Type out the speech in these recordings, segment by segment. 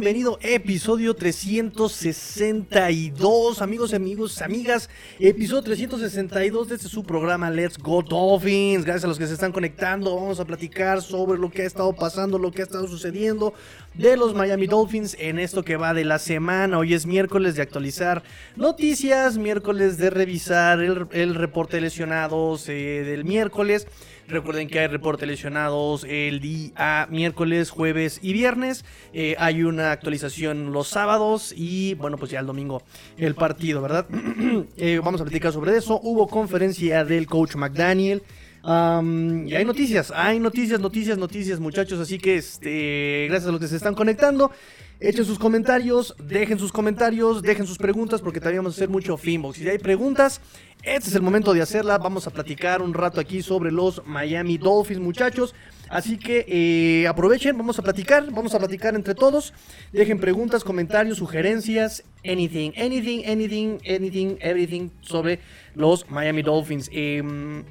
Bienvenido, episodio 362, amigos, amigos, amigas, episodio 362 de este su programa Let's Go Dolphins. Gracias a los que se están conectando, vamos a platicar sobre lo que ha estado pasando, lo que ha estado sucediendo de los Miami Dolphins en esto que va de la semana. Hoy es miércoles de actualizar noticias, miércoles de revisar el, reporte de lesionados eh, del miércoles. Recuerden que hay reporte lesionados el día miércoles, jueves y viernes. Eh, hay una actualización los sábados y bueno, pues ya el domingo el partido, ¿verdad? Eh, vamos a platicar sobre eso. Hubo conferencia del coach McDaniel. y hay noticias, hay noticias, noticias, noticias, muchachos. Así que este, gracias a los que se están conectando. Echen sus comentarios, dejen sus comentarios, dejen sus preguntas porque también vamos a hacer mucho Finbox. Si hay preguntas, este es el momento de hacerla. Vamos a platicar un rato aquí sobre los Miami Dolphins, muchachos. Así que eh, aprovechen, vamos a platicar, vamos a platicar entre todos. Dejen preguntas, comentarios, sugerencias, anything, anything, anything, anything, everything sobre los Miami Dolphins. Em,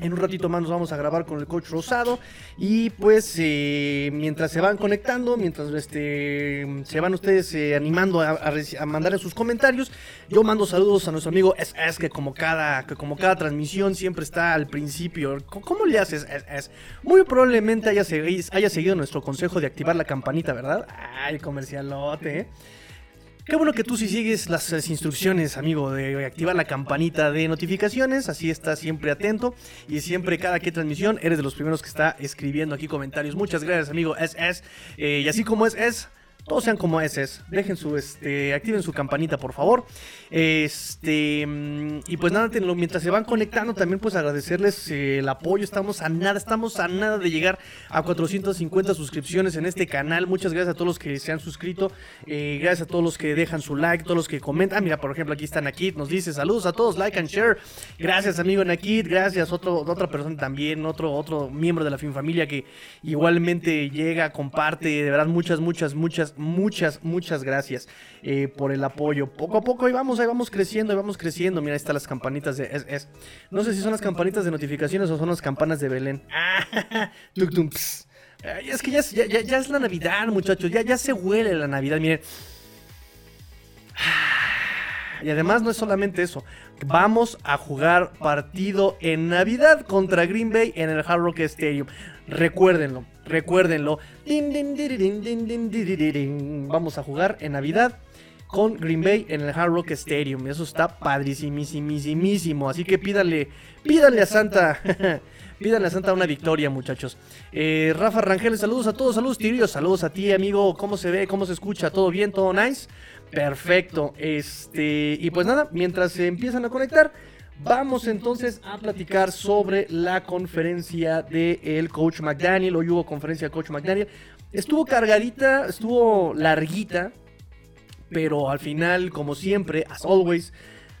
en un ratito más nos vamos a grabar con el coach Rosado. Y pues eh, mientras se van conectando, mientras este, se van ustedes eh, animando a, mandar sus comentarios, yo mando saludos a nuestro amigo SS, que como cada, que como cada transmisión siempre está al principio. ¿Cómo, le haces SS? Muy probablemente haya, haya seguido nuestro consejo de activar la campanita, ¿verdad? Ay, comercialote, ¿eh? Qué bueno que tú sí sigues las, instrucciones, amigo, de activar la campanita de notificaciones, así estás siempre atento y siempre cada que transmisión eres de los primeros que está escribiendo aquí comentarios. Muchas gracias, amigo SS. Eh, y así como es, es todos sean como es. Dejen su, este, activen su campanita, por favor. Este, y pues nada, mientras se van conectando, también pues agradecerles eh, el apoyo. Estamos a nada, estamos a nada de llegar a 450 suscripciones en este canal. Muchas gracias a todos los que se han suscrito. Eh, gracias a todos los que dejan su like, todos los que comentan. Ah, mira, por ejemplo, aquí está Nakit, nos dice saludos a todos, like and share. Gracias, amigo Nakit, gracias. Otro, otra persona también, otro, otro miembro de la Fin Familia que igualmente llega, comparte. De verdad, muchas, muchas, muchas, muchas, muchas gracias eh, por el apoyo. Poco a poco ahí vamos, ahí vamos creciendo, ahí vamos creciendo. Mira, ahí están las campanitas de... Es, no sé si son las campanitas de notificaciones o son las campanas de Belén. es que ya, ya, es la Navidad, muchachos. Ya, ya se huele la Navidad, miren. Y además no es solamente eso. Vamos a jugar partido en Navidad contra Green Bay en el Hard Rock Stadium. Recuérdenlo, recuérdenlo. Vamos a jugar en Navidad con Green Bay en el Hard Rock Stadium. Eso está padrísimísimo. Así que pídale, pídale a Santa. pídale a Santa una victoria, muchachos. Eh, Rafa Rangel, saludos a todos, saludos Tirio, saludos a ti, amigo. ¿Cómo se ve? ¿Cómo se escucha? ¿Todo bien? ¿Todo nice? Perfecto. Este, y pues nada, mientras se empiezan a conectar, Vamos entonces a platicar sobre la conferencia del coach McDaniel. Hoy hubo conferencia del coach McDaniel. Estuvo cargadita, estuvo larguita, pero al final, como siempre, as always,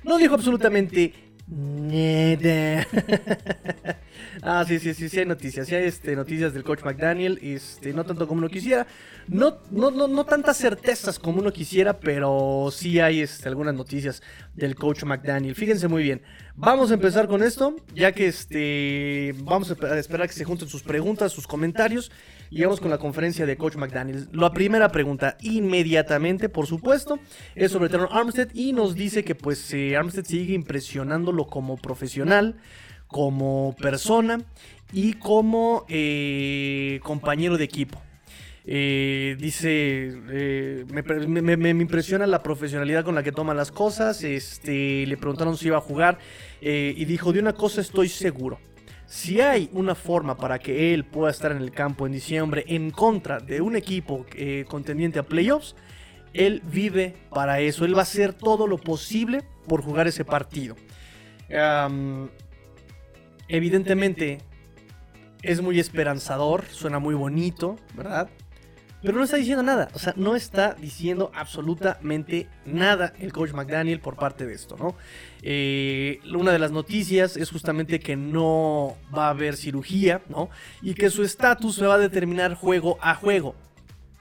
no dijo absolutamente. ah, sí, sí, sí, sí hay noticias. Sí hay este, noticias del coach McDaniel. Este, no tanto como uno quisiera. No, no, no, no tantas certezas como uno quisiera, pero sí hay este, algunas noticias del coach McDaniel. Fíjense muy bien. Vamos a empezar con esto, ya que este, vamos a esperar que se junten sus preguntas, sus comentarios. Y vamos con la conferencia de Coach McDaniel. La primera pregunta, inmediatamente, por supuesto, es sobre Teron Armstead y nos dice que pues eh, Armstead sigue como profesional, como persona y como eh, compañero de equipo. Eh, dice, me, impresiona la profesionalidad con la que toma las cosas. Este, le preguntaron si iba a jugar y dijo, de una cosa estoy seguro. Si hay una forma para que él pueda estar en el campo en diciembre en contra de un equipo eh, contendiente a playoffs, él vive para eso. Él va a hacer todo lo posible por jugar ese partido. Evidentemente es muy esperanzador, suena muy bonito, ¿verdad? Pero no está diciendo nada, o sea, no está diciendo absolutamente nada el coach McDaniel por parte de esto, ¿no? Eh, una de las noticias es justamente que no va a haber cirugía, ¿no? Y que su estatus se va a determinar juego a juego.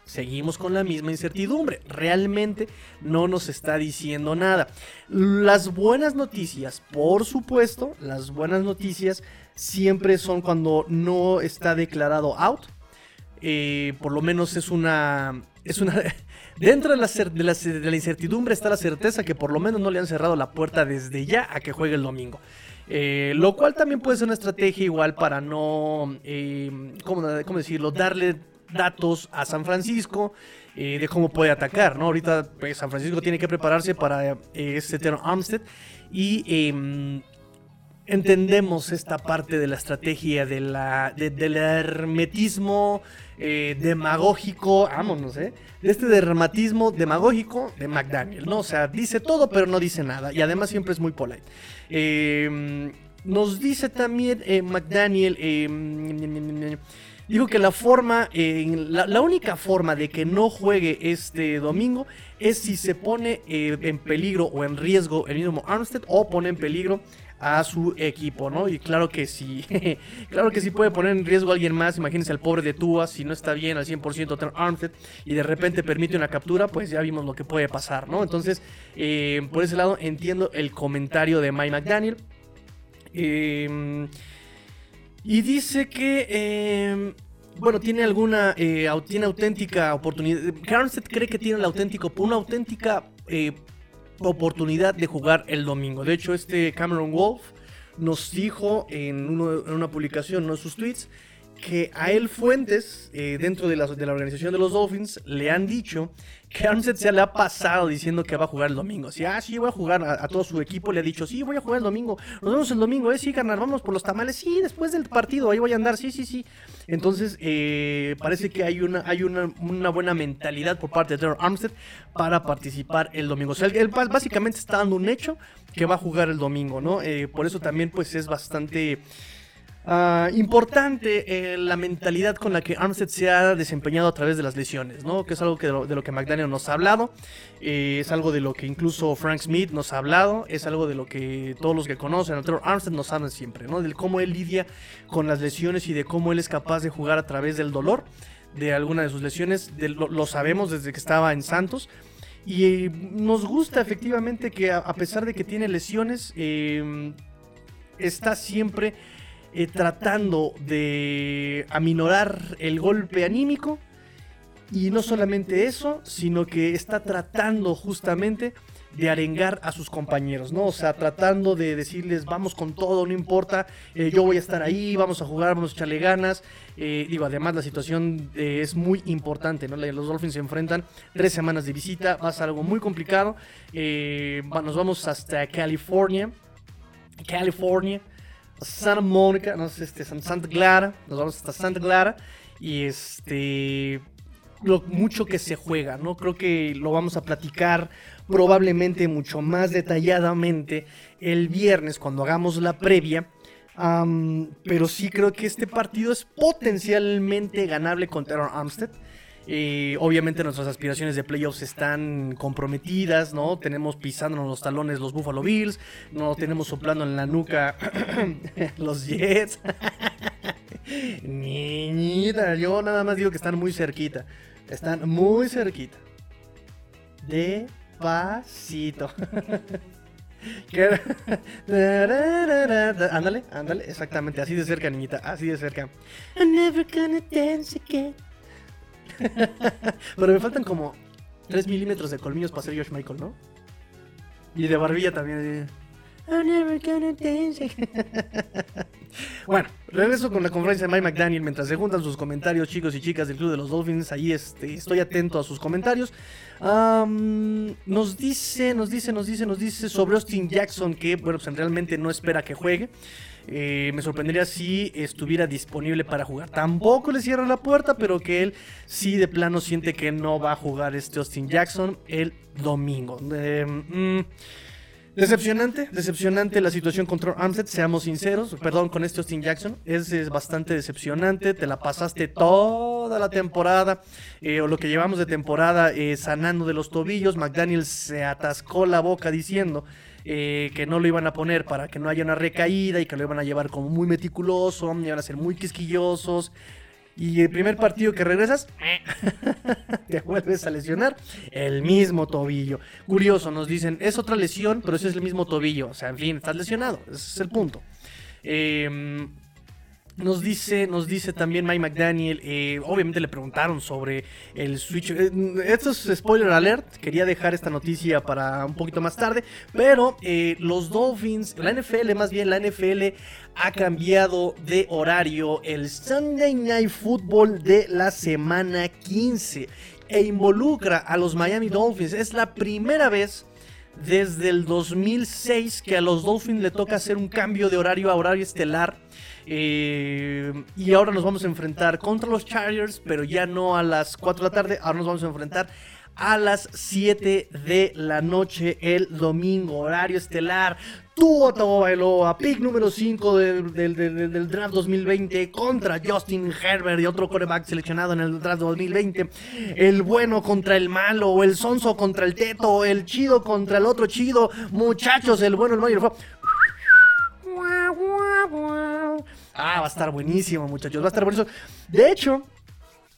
Seguimos con la misma incertidumbre. Realmente no nos está diciendo nada. Las buenas noticias, por supuesto, las buenas noticias siempre son cuando no está declarado out eh, por lo menos es una... Es una dentro de la, de, la, incertidumbre está la certeza que por lo menos no le han cerrado la puerta desde ya a que juegue el domingo. Eh, lo cual también puede ser una estrategia igual para no, eh, ¿cómo, decirlo? Darle datos a San Francisco eh, de cómo puede atacar, ¿no? Ahorita pues, San Francisco tiene que prepararse para este Terror Armstead y em, entendemos esta parte de la estrategia del hermetismo demagógico, vámonos, ¿eh? De este dermatismo demagógico de McDaniel, ¿no? O sea, dice todo pero no dice nada y además siempre es muy polite. Em, nos dice también eh, McDaniel, em, dijo que la forma, la, única forma de que no juegue este domingo es si se pone eh, en peligro o en riesgo el mismo Armstead o pone en peligro a su equipo, ¿no? Y claro que sí, claro que sí puede poner en riesgo a alguien más, imagínense al pobre de Tua, si no está bien al 100% Armstead y de repente permite una captura, pues ya vimos lo que puede pasar, ¿no? Entonces, eh, por ese lado entiendo el comentario de Mike McDaniel. Em, y dice que... Em, bueno, tiene alguna, eh, tiene auténtica oportunidad. Armstead cree que tiene la auténtica, una auténtica eh, oportunidad de jugar el domingo. De hecho, este Cameron Wolf nos dijo en, una publicación, uno de sus tweets, que a él fuentes eh, dentro de la, organización de los Dolphins le han dicho que Armstead se le ha pasado diciendo que va a jugar el domingo. Si, ah, sí, voy a jugar a, todo su equipo, le ha dicho, sí, voy a jugar el domingo. Nos vemos el domingo, eh, sí, carnal, vamos por los tamales. Sí, después del partido, ahí voy a andar, sí, sí, sí. Entonces, eh, parece que hay una, hay una, buena mentalidad por parte de Armstead para participar el domingo. O sea, él, básicamente está dando un hecho que va a jugar el domingo, ¿no? Eh, por eso también, pues, es bastante... Ah, importante eh, la mentalidad con la que Armstead se ha desempeñado a través de las lesiones, ¿no? Que es algo de, lo, que McDaniel nos ha hablado, eh, es algo de lo que incluso Frank Smith nos ha hablado, es algo de lo que todos los que conocen a Trevor Armstead nos hablan siempre, ¿no? De cómo él lidia con las lesiones y de cómo él es capaz de jugar a través del dolor de alguna de sus lesiones, lo, sabemos desde que estaba en Santos. Y nos gusta efectivamente que a, pesar de que tiene lesiones, eh, está siempre eh, tratando de aminorar el golpe anímico. Y no solamente eso, sino que está tratando justamente de arengar a sus compañeros, ¿no? O sea, tratando de decirles, vamos con todo, no importa, eh, yo voy a estar ahí, vamos a jugar, vamos a echarle ganas. Eh, digo, además la situación es muy importante, ¿no? Los Dolphins se enfrentan tres semanas de visita, va a ser algo muy complicado. nos vamos hasta California. California. Santa Mónica, no sé, este, Santa Clara, nos vamos hasta Santa Clara y este lo mucho que se juega, ¿no? Creo que lo vamos a platicar probablemente mucho más detalladamente el viernes cuando hagamos la previa. pero sí creo que este partido es potencialmente ganable contra Armstead obviamente nuestras aspiraciones de playoffs están comprometidas, ¿no? Tenemos pisándonos los talones los Buffalo Bills, no tenemos soplando en la nuca los Jets. Niñita, yo nada más digo que están muy cerquita. Están muy cerquita. Despacito. ándale, ándale, exactamente, así de cerca, niñita, así de cerca. I'm never gonna dance again. Pero me faltan como 3 milímetros de colmillos para ser Josh Michael, ¿no? Y de barbilla también. bueno, regreso con la conferencia de Mike McDaniel mientras se juntan sus comentarios, chicos y chicas del Club de los Dolphins. Ahí este, estoy atento a sus comentarios. nos dice, nos dice, nos dice, nos dice sobre Austin Jackson que, bueno, pues realmente no espera que juegue. Eh, me sorprendería si estuviera disponible para jugar. Tampoco le cierra la puerta, pero que él sí de plano siente que no va a jugar este Austin Jackson el domingo. Eh, mm, decepcionante, decepcionante la situación contra Armstead, seamos sinceros, perdón, con este Austin Jackson, es, bastante decepcionante, te la pasaste toda la temporada, eh, o lo que llevamos de temporada sanando de los tobillos, McDaniel se atascó la boca diciendo eh, que no lo iban a poner para que no haya una recaída y que lo iban a llevar como muy meticuloso, iban a ser muy quisquillosos. Y el primer partido que regresas, te vuelves a lesionar el mismo tobillo. Curioso, nos dicen, es otra lesión, pero ese es el mismo tobillo. O sea, en fin, estás lesionado. Ese es el punto. Em, Nos dice, nos dice también Mike McDaniel, eh, obviamente le preguntaron sobre el Switch. Eh, esto es spoiler alert, quería dejar esta noticia para un poquito más tarde, pero eh, los Dolphins, la NFL más bien, la NFL ha cambiado de horario el Sunday Night Football de la semana 15 e involucra a los Miami Dolphins. Es la primera vez desde el 2006 que a los Dolphins le toca hacer un cambio de horario a horario estelar eh, y ahora nos vamos a enfrentar contra los Chargers, pero ya no a las 4 de la tarde. Ahora nos vamos a enfrentar a las 7 de la noche el domingo, horario estelar. Tua Bailoa, pick número 5 del, del, draft 2020 contra Justin Herbert y otro coreback seleccionado en el draft 2020. El bueno contra el malo, el sonso contra el teto, el chido contra el otro chido. Muchachos, el bueno, el malo Ah, va a estar buenísimo, muchachos. Va a estar buenísimo. De hecho,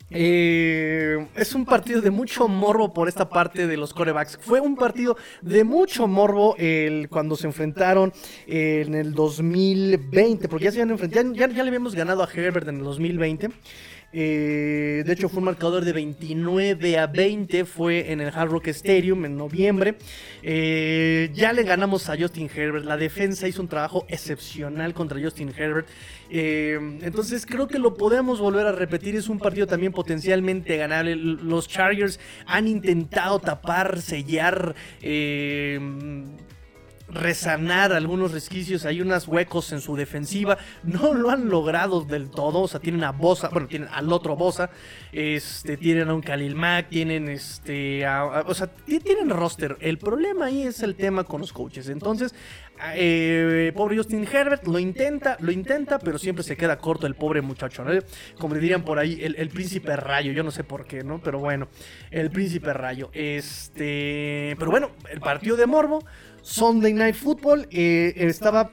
eh, es un partido de mucho morbo por esta parte de los corebacks. Fue un partido de mucho morbo el, cuando se enfrentaron en el 2020, porque ya se habían enfrentado, ya, ya, le habíamos ganado a Herbert en el 2020. Eh, de hecho, fue un marcador de 29 a 20. Fue en el Hard Rock Stadium en noviembre. Eh, ya le ganamos a Justin Herbert. La defensa hizo un trabajo excepcional contra Justin Herbert. Eh, entonces creo que lo podemos volver a repetir. Es un partido también potencialmente ganable. Los Chargers han intentado tapar, sellar resanar algunos resquicios, hay unos huecos en su defensiva, no lo han logrado del todo, o sea, tienen a Bosa, bueno, tienen al otro Bosa, este, tienen a un Khalil Mack, tienen este, o sea, tienen roster, el problema ahí es el tema con los coaches, entonces, eh, pobre Justin Herbert lo intenta, lo intenta, pero siempre se queda corto el pobre muchacho. Como le dirían por ahí, el, el príncipe rayo, yo no sé por qué, ¿no? Pero bueno, el príncipe rayo, este, pero bueno, el partido de Morbo, Sunday Night Football eh, estaba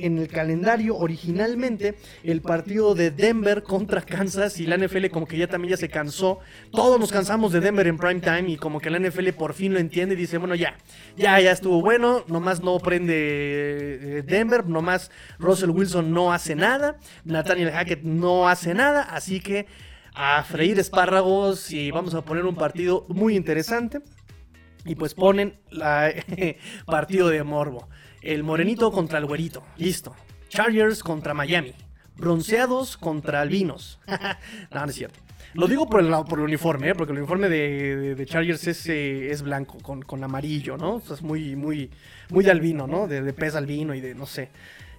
en el calendario originalmente el partido de Denver contra Kansas y la NFL como que ya también ya se cansó. Todos nos cansamos de Denver en prime time y como que la NFL por fin lo entiende y dice, bueno, ya, ya, ya estuvo bueno, nomás no prende eh, Denver, nomás Russell Wilson no hace nada, Nathaniel Hackett no hace nada, así que a freír espárragos y vamos a poner un partido muy interesante. Y pues ponen la partido de morbo. El morenito contra el güerito. Listo. Chargers contra Miami. Bronceados contra albinos. no, no es cierto. Lo digo por el, por el uniforme, ¿eh? porque el uniforme de, Chargers es, eh, es blanco, con, amarillo, ¿no? O sea, es muy, muy, muy de albino, ¿no? De, de pez albino y de, no sé.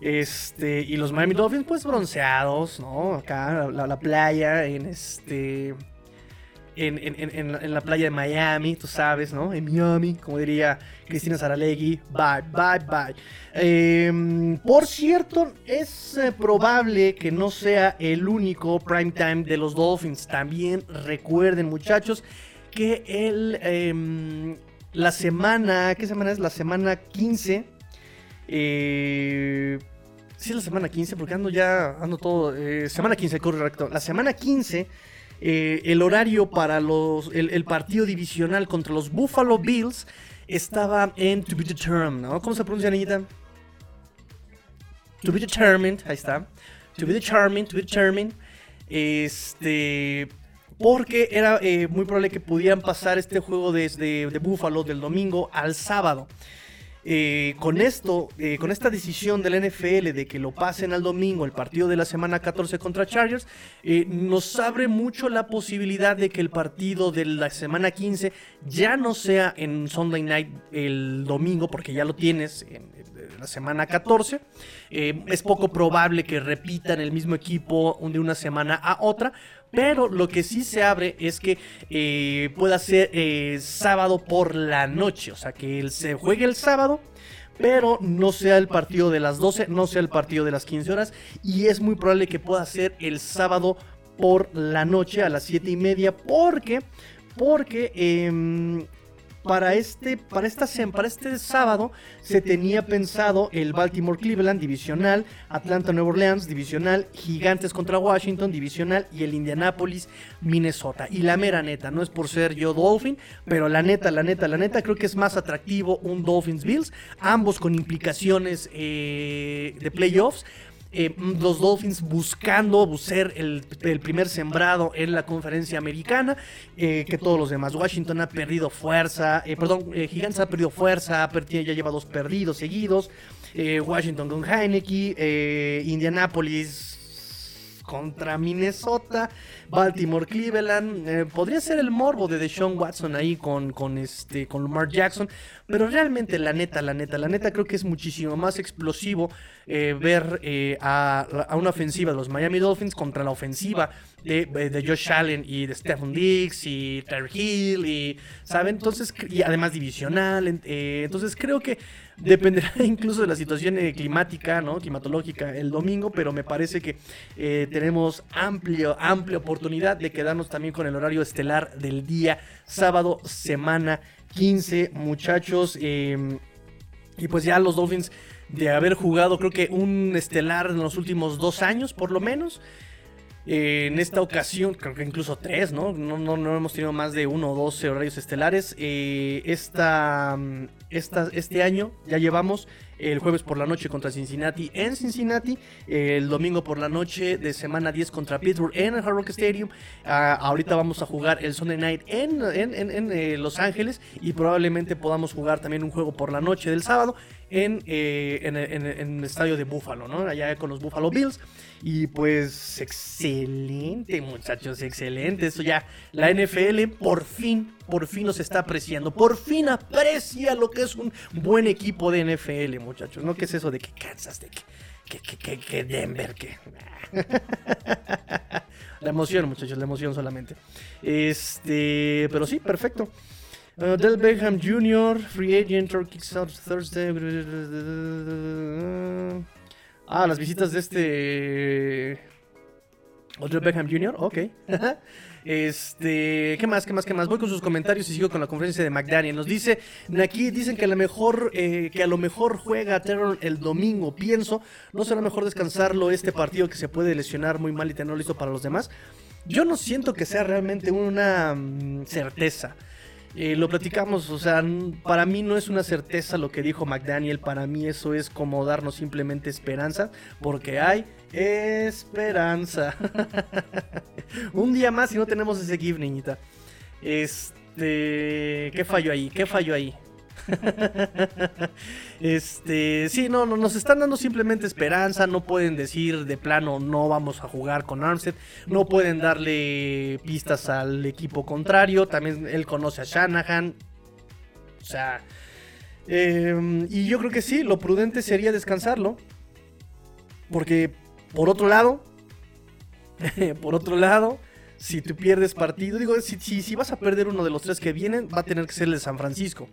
Este, y los Miami Dolphins, pues bronceados, ¿no? Acá, la, la playa, en este en, la playa de Miami, tú sabes, ¿no? En Miami, como diría Cristina Saralegui. Bye, bye, bye. Em, por cierto, es eh, probable que no sea el único prime time de los Dolphins. También recuerden, muchachos, que el, em, la semana, ¿qué semana es? La semana 15. Eh, sí, la semana 15, porque ando ya, ando todo. Eh, semana 15, correcto. La semana 15 eh, el horario para los, el, partido divisional contra los Buffalo Bills estaba en To Be Determined. ¿Cómo se pronuncia, niñita? To Be Determined, ahí está. To Be Determined, To Be Determined. Este... Porque era eh, muy probable que pudieran pasar este juego desde de Buffalo del domingo al sábado. Eh, con esto, eh, con esta decisión del NFL de que lo pasen al domingo, el partido de la semana 14 contra Chargers, eh, nos abre mucho la posibilidad de que el partido de la semana 15 ya no sea en Sunday Night el domingo, porque ya lo tienes en, la semana 14. es poco probable que repitan el mismo equipo de una semana a otra, pero lo que sí se abre es que eh, pueda ser eh, sábado por la noche. O sea, que él se juegue el sábado. Pero no sea el partido de las 12, no sea el partido de las 15 horas. Y es muy probable que pueda ser el sábado por la noche a las 7 y media. Porque, porque em, para este, para, esta, para este sábado se tenía pensado el Baltimore Cleveland divisional, Atlanta Nueva Orleans divisional, Gigantes contra Washington divisional y el Indianapolis Minnesota. Y la mera neta, no es por ser yo Dolphin, pero la neta, la neta, la neta, creo que es más atractivo un Dolphins Bills, ambos con implicaciones eh, de playoffs. Eh, los Dolphins buscando ser el, primer sembrado en la conferencia americana, eh, que todos los demás. Washington ha perdido fuerza, eh, perdón, Gigantes ha perdido fuerza, ya lleva dos perdidos seguidos. Washington con Heineke, Indianapolis contra Minnesota, Baltimore, Cleveland. Eh, podría ser el morbo de Deshaun Watson ahí con, con, este, con Lamar Jackson. Pero realmente, la neta, la neta, la neta, creo que es muchísimo más explosivo eh, ver eh, a, una ofensiva de los Miami Dolphins contra la ofensiva de, de Josh Allen y de Stephen Diggs y Terry Hill. Y, ¿saben? Entonces, y además divisional. entonces, creo que Dependerá incluso de la situación eh, climática, ¿no? Climatológica el domingo, pero me parece que eh, tenemos amplio, amplia oportunidad de quedarnos también con el horario estelar del día sábado, semana 15, muchachos. Em, y pues ya los Dolphins de haber jugado, creo que un estelar en los últimos dos años, por lo menos. Eh, en esta ocasión, creo que incluso tres, ¿no? No, no, hemos tenido más de uno o dos horarios estelares. esta, este año ya llevamos el jueves por la noche contra Cincinnati en Cincinnati, el domingo por la noche de semana 10 contra Pittsburgh en el Hard Rock Stadium. Ah, ahorita vamos a jugar el Sunday Night en, en, eh, Los Ángeles y probablemente podamos jugar también un juego por la noche del sábado en, eh, en, el estadio de Buffalo, ¿no? Allá con los Buffalo Bills. Y pues excelente, muchachos, excelente. Eso ya, la NFL por fin, por fin nos está apreciando. Por fin aprecia lo que es un buen equipo de NFL, muchachos. ¿No? ¿Qué es eso de que Kansas, de que Denver, que... la emoción, muchachos, la emoción solamente. Este, pero sí, perfecto. Uh, Del Beckham Jr., Free Agent, Kicks Out Thursday. Ah, las visitas de este. Odell Beckham Jr., ok. este, ¿qué más, qué más, qué más? Voy con sus comentarios y sigo con la conferencia de McDaniel. Nos dice, aquí dicen que a lo mejor, eh, que a lo mejor juega Terror el domingo. Pienso, ¿no será mejor descansarlo este partido que se puede lesionar muy mal y tenerlo listo para los demás? Yo no siento que sea realmente una mm, certeza. Eh, lo platicamos, o sea, para mí no es una certeza lo que dijo McDaniel, para mí eso es como darnos simplemente esperanza, porque hay esperanza. Un día más y no tenemos ese GIF, niñita. Este, ¿qué falló ahí? ¿Qué falló ahí? este, sí, no, no, nos están dando simplemente esperanza. No pueden decir de plano no vamos a jugar con Armstead. No pueden darle pistas al equipo contrario. También él conoce a Shanahan. O sea, em, y yo creo que sí, lo prudente sería descansarlo. Porque, por otro lado, por otro lado, si tú pierdes partido, digo, si, si, vas a perder uno de los tres que vienen, va a tener que ser el de San Francisco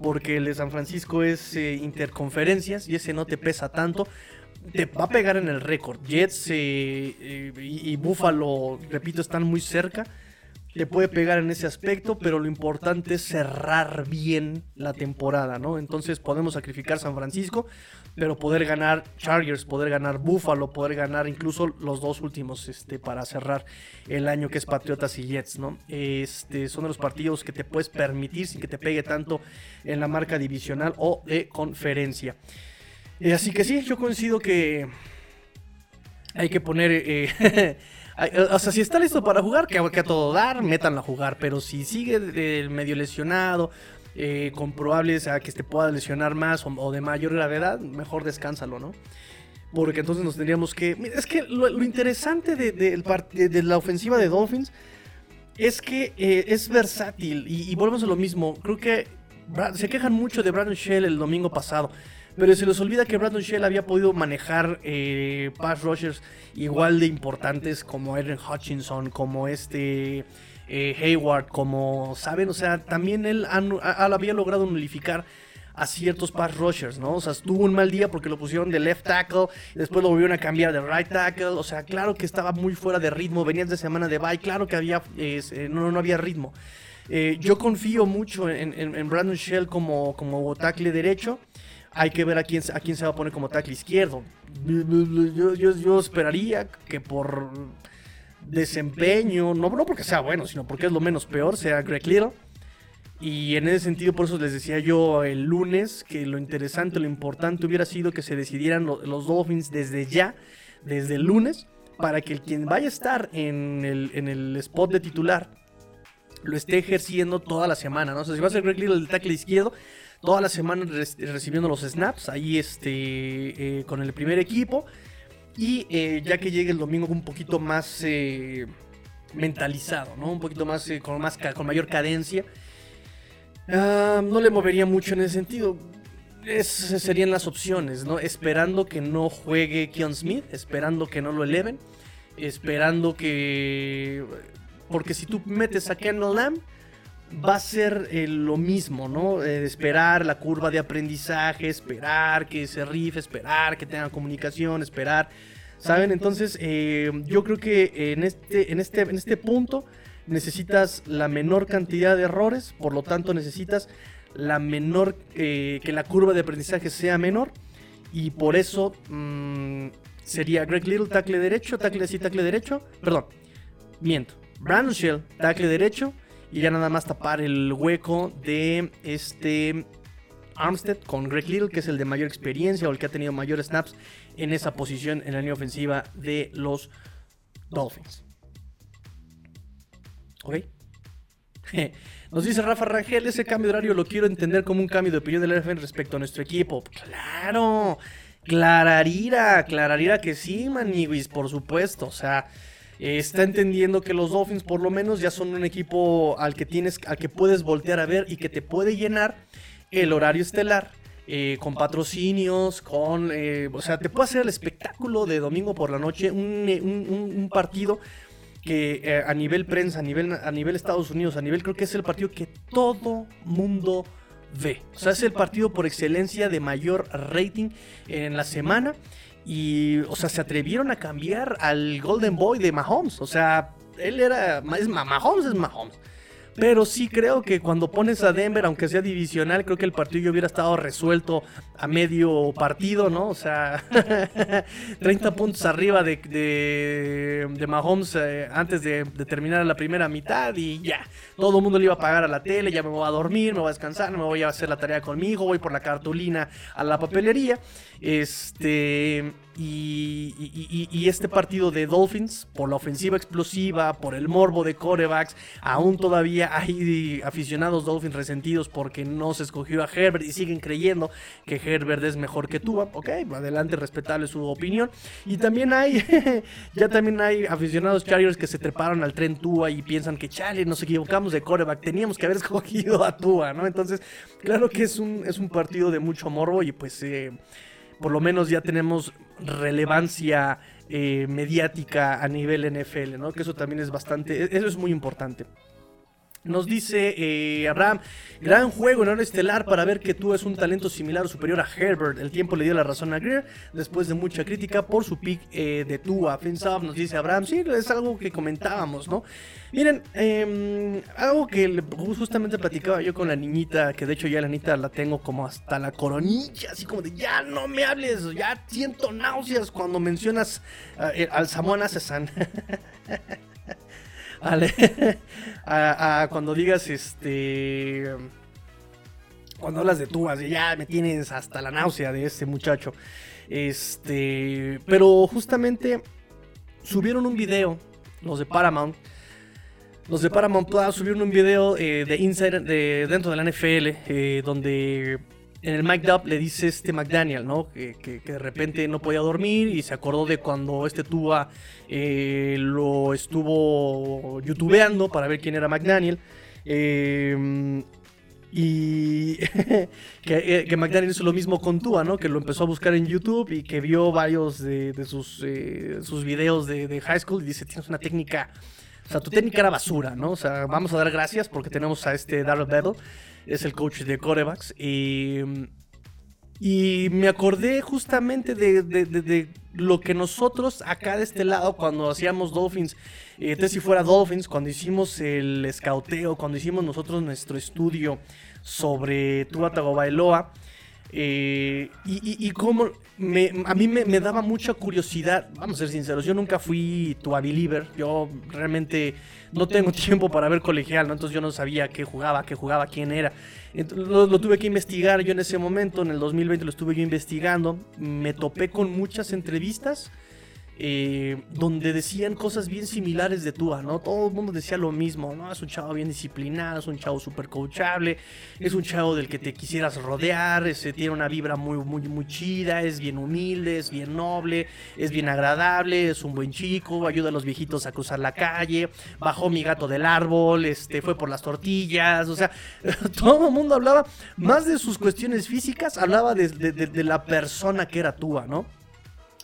porque el de San Francisco es eh, interconferencias y ese no te pesa tanto. Te va a pegar en el récord. Jets eh, eh, y, y Buffalo, repito, están muy cerca le puede pegar en ese aspecto, pero lo importante es cerrar bien la temporada, ¿no? Entonces podemos sacrificar San Francisco, pero poder ganar Chargers, poder ganar Buffalo, poder ganar incluso los dos últimos este, para cerrar el año que es Patriotas y Jets, ¿no? Este, son de los partidos que te puedes permitir sin que te pegue tanto en la marca divisional o de conferencia. Eh, así que sí, yo coincido que hay que poner... Eh, O sea, si está listo para jugar, que, a todo dar, métanlo a jugar. Pero si sigue medio lesionado, eh, comprobables a que te pueda lesionar más o, de mayor gravedad, mejor descánsalo, ¿no? Porque entonces nos tendríamos que. Es que lo, interesante de, de, la ofensiva de Dolphins es que eh, es versátil. Y, y, volvemos a lo mismo. Creo que se quejan mucho de Brandon Shell el domingo pasado. Pero se les olvida que Brandon Shell había podido manejar eh, pass rushers igual de importantes como Aaron Hutchinson, como este eh, Hayward, como, ¿saben? O sea, también él había logrado nulificar a ciertos pass rushers, ¿no? O sea, tuvo un mal día porque lo pusieron de left tackle, después lo volvieron a cambiar de right tackle, o sea, claro que estaba muy fuera de ritmo, venías de semana de bye, claro que había, eh, no, no había ritmo. yo confío mucho en, Brandon Shell como, como tackle derecho hay que ver a quién, a quién se va a poner como tackle izquierdo. Yo, esperaría que por desempeño, no, no porque sea bueno, sino porque es lo menos peor, sea Greg Little. Y en ese sentido, por eso les decía yo el lunes que lo interesante, lo importante hubiera sido que se decidieran los Dolphins desde ya, desde el lunes, para que el quien vaya a estar en el, en el spot de titular lo esté ejerciendo toda la semana, ¿no? O sea, si va a ser Greg Little el tackle izquierdo, toda la semana recibiendo los snaps, ahí este, eh, con el primer equipo. Y eh, ya que llegue el domingo un poquito más eh, mentalizado, ¿no? Un poquito más, con, más con mayor cadencia. Ah, no le movería mucho en ese sentido. Esas serían las opciones, ¿no? Esperando que no juegue Keon Smith, esperando que no lo eleven, esperando que... Porque si tú metes a Kendall Lamb, va a ser eh, lo mismo, ¿no? Eh, esperar la curva de aprendizaje, esperar que se rife, esperar que tenga comunicación, esperar, ¿saben? Entonces, eh, yo creo que en este, en, este, en este punto necesitas la menor cantidad de errores, por lo tanto necesitas la menor, que la curva de aprendizaje sea menor, y por eso mm, sería Greg Little, tackle derecho, tackle así, tackle derecho, perdón, miento, Brandon Shell, tackle derecho, y ya nada más tapar el hueco de este Armstead con Greg Little, que es el de mayor experiencia o el que ha tenido mayores snaps en esa posición en la línea ofensiva de los Dolphins. ¿Ok? Nos dice Rafa Rangel, ese cambio de horario lo quiero entender como un cambio de opinión del NFL respecto a nuestro equipo. Claro, clararira, clararira que sí, Maniguis, por supuesto. O sea, está entendiendo que los Dolphins por lo menos ya son un equipo al que tienes, al que puedes voltear a ver y que te puede llenar el horario estelar. Eh, con patrocinios, con, eh, o sea, te puede hacer el espectáculo de domingo por la noche, un, partido que eh, a nivel prensa, a nivel, a nivel Estados Unidos, a nivel creo que es el partido que todo mundo ve. O sea, es el partido por excelencia de mayor rating en la semana y, o sea, se atrevieron a cambiar al Golden Boy de Mahomes. O sea, él era. Es, Mahomes es Mahomes. Pero sí creo que cuando pones a Denver, aunque sea divisional, creo que el partido hubiera estado resuelto a medio partido, ¿no? O sea, 30 puntos arriba de, de, Mahomes eh, antes de, terminar la primera mitad y ya. Todo el mundo le iba a pagar a la tele, ya me voy a dormir, me voy a descansar, me voy a hacer la tarea con mi hijo, voy por la cartulina a la papelería. Este. Y, este partido de Dolphins, por la ofensiva explosiva, por el morbo de corebacks, aún todavía hay aficionados Dolphins resentidos porque no se escogió a Herbert y siguen creyendo que Herbert es mejor que Tua. Ok, adelante, respetable su opinión. Y también hay, ya también hay aficionados Chargers que se treparon al tren Tua y piensan que, chale, nos equivocamos de coreback, teníamos que haber escogido a Tua, ¿no? Entonces, claro que es un, es un partido de mucho morbo y pues... Eh, por lo menos ya tenemos relevancia eh, mediática a nivel NFL, ¿no? Que eso también es bastante, e-, eso es muy importante. Nos dice eh, Abraham, gran juego en hora estelar para ver que tú es un talento similar o superior a Herbert. El tiempo le dio la razón a Greer después de mucha crítica por su pick eh, de Tua. Finsav nos dice Abraham, sí, es algo que comentábamos, ¿no? Miren, em, algo que justamente platicaba yo con la niñita, que de hecho ya la niñita la tengo como hasta la coronilla, así como de ya no me hables, ya siento náuseas cuando mencionas eh, al Samuel Acesan. cuando digas este. Cuando hablas de tú, ya me tienes hasta la náusea de este muchacho. Este. Pero justamente subieron un video, los de Paramount. Los de Paramount Plus subieron un video eh, de Inside de, dentro de la NFL, eh, donde en el Mike Up le dice este McDaniel, ¿no? Que, de repente no podía dormir y se acordó de cuando este Tua eh, lo estuvo youtubeando para ver quién era McDaniel. Eh, y eh, que, McDaniel hizo lo mismo con Tua, ¿no? Que lo empezó a buscar en YouTube y que vio varios de, sus, videos de, high school y dice, tienes una técnica... O sea, tu técnica era basura, ¿no? O sea, vamos a dar gracias porque tenemos a este Darrell Bevel es el coach de corebacks. Y, y me acordé justamente de, lo que nosotros acá de este lado, cuando hacíamos Dolphins, eh, si fuera Dolphins, cuando hicimos el escauteo, cuando hicimos nosotros nuestro estudio sobre Tua Tagovailoa, Eh, y, como a mí me, daba mucha curiosidad, vamos a ser sinceros, yo nunca fui tu believer, yo realmente no tengo tiempo para ver colegial, ¿no? entonces yo no sabía qué jugaba, qué jugaba, quién era. lo, lo, tuve que investigar yo en ese momento, en el 2020 lo estuve yo investigando, me topé con muchas entrevistas eh, donde decían cosas bien similares de Tua, ¿no? Todo el mundo decía lo mismo, ¿no? Es un chavo bien disciplinado, es un chavo súper coachable, es un chavo del que te quisieras rodear, ese, tiene una vibra muy, muy, muy chida, es bien humilde, es bien noble, es bien agradable, es un buen chico, ayuda a los viejitos a cruzar la calle, bajó mi gato del árbol, este, fue por las tortillas, o sea, todo el mundo hablaba más de sus cuestiones físicas, hablaba de, de la persona que era Tua, ¿no?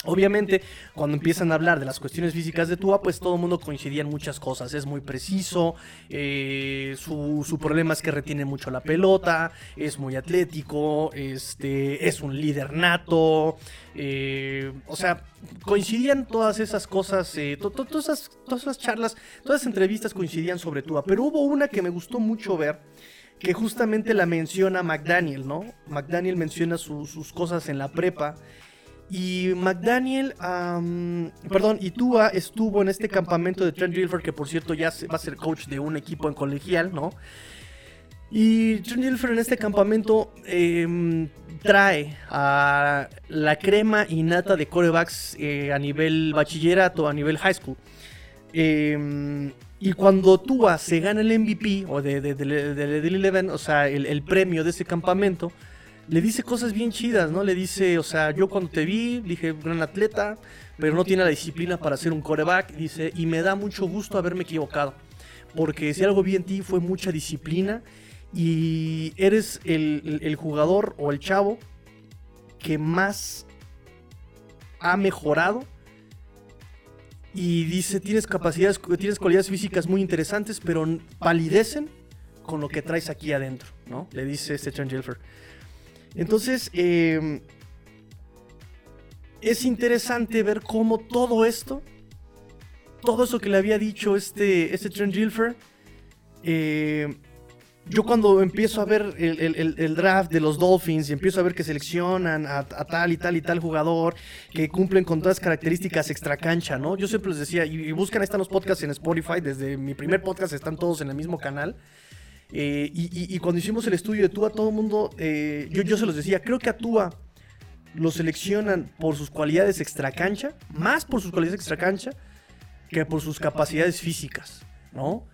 Obviamente, cuando empiezan a hablar de las cuestiones físicas de Tua, pues todo el mundo coincidía en muchas cosas. Es muy preciso, eh, su, problema es que retiene mucho la pelota, es muy atlético, este, es un líder nato. Eh, o sea, coincidían todas esas cosas, eh, todas esas charlas, todas esas entrevistas coincidían sobre Tua. Pero hubo una que me gustó mucho ver que justamente la menciona McDaniel, ¿no? McDaniel menciona sus cosas en la prepa y McDaniel, perdón, y Tua estuvo en este campamento de Trent Dilfer, que por cierto ya va a ser coach de un equipo en colegial, ¿no? Y Trent Dilfer en este campamento em, trae a la crema innata de corebacks eh, a nivel bachillerato, a nivel high school. Em, y cuando Tua se gana el MVP, o de, de, de, o sea, el, el premio de ese campamento, le dice cosas bien chidas, ¿no? Le dice, o sea, yo cuando te vi, dije, gran atleta, pero no tiene la disciplina para ser un coreback, dice, y me da mucho gusto haberme equivocado, porque si algo vi en ti fue mucha disciplina y eres el, jugador o el chavo que más ha mejorado y dice, tienes capacidades, tienes cualidades físicas muy interesantes, pero palidecen con lo que traes aquí adentro, ¿no? Le dice este Jelfer. Entonces, em, es interesante ver cómo todo esto, todo eso que le había dicho este, este Trent Gilfer, eh, yo cuando empiezo a ver el, draft de los Dolphins y empiezo a ver que seleccionan a, tal y tal y tal jugador que cumplen con todas las características extra cancha, ¿no? Yo siempre les decía, y, buscan, ahí están los podcasts en Spotify, desde mi primer podcast están todos en el mismo canal. Eh, y, cuando hicimos el estudio de Tua, todo el mundo, eh, yo, yo se los decía, creo que a Tua lo seleccionan por sus cualidades extracancha, más por sus cualidades extracancha que por sus capacidades físicas, ¿no?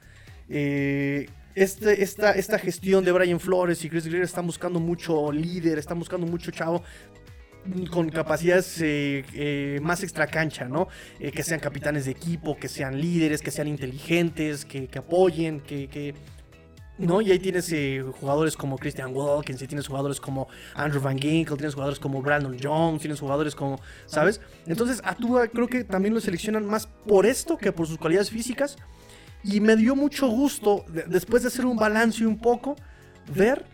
Eh, este, esta, esta gestión de Brian Flores y Chris Greer están buscando mucho líder, están buscando mucho chavo con capacidades más extracancha, ¿no? que sean capitanes de equipo, que sean líderes, que sean inteligentes, que, apoyen, que ¿no? Y ahí tienes eh, jugadores como Christian Wilkins, y tienes jugadores como Andrew Van Ginkel, tienes jugadores como Brandon Jones, tienes jugadores como, ¿sabes? Entonces a Tua creo que también lo seleccionan más por esto que por sus cualidades físicas. Y me dio mucho gusto, después de hacer un balance un poco, ver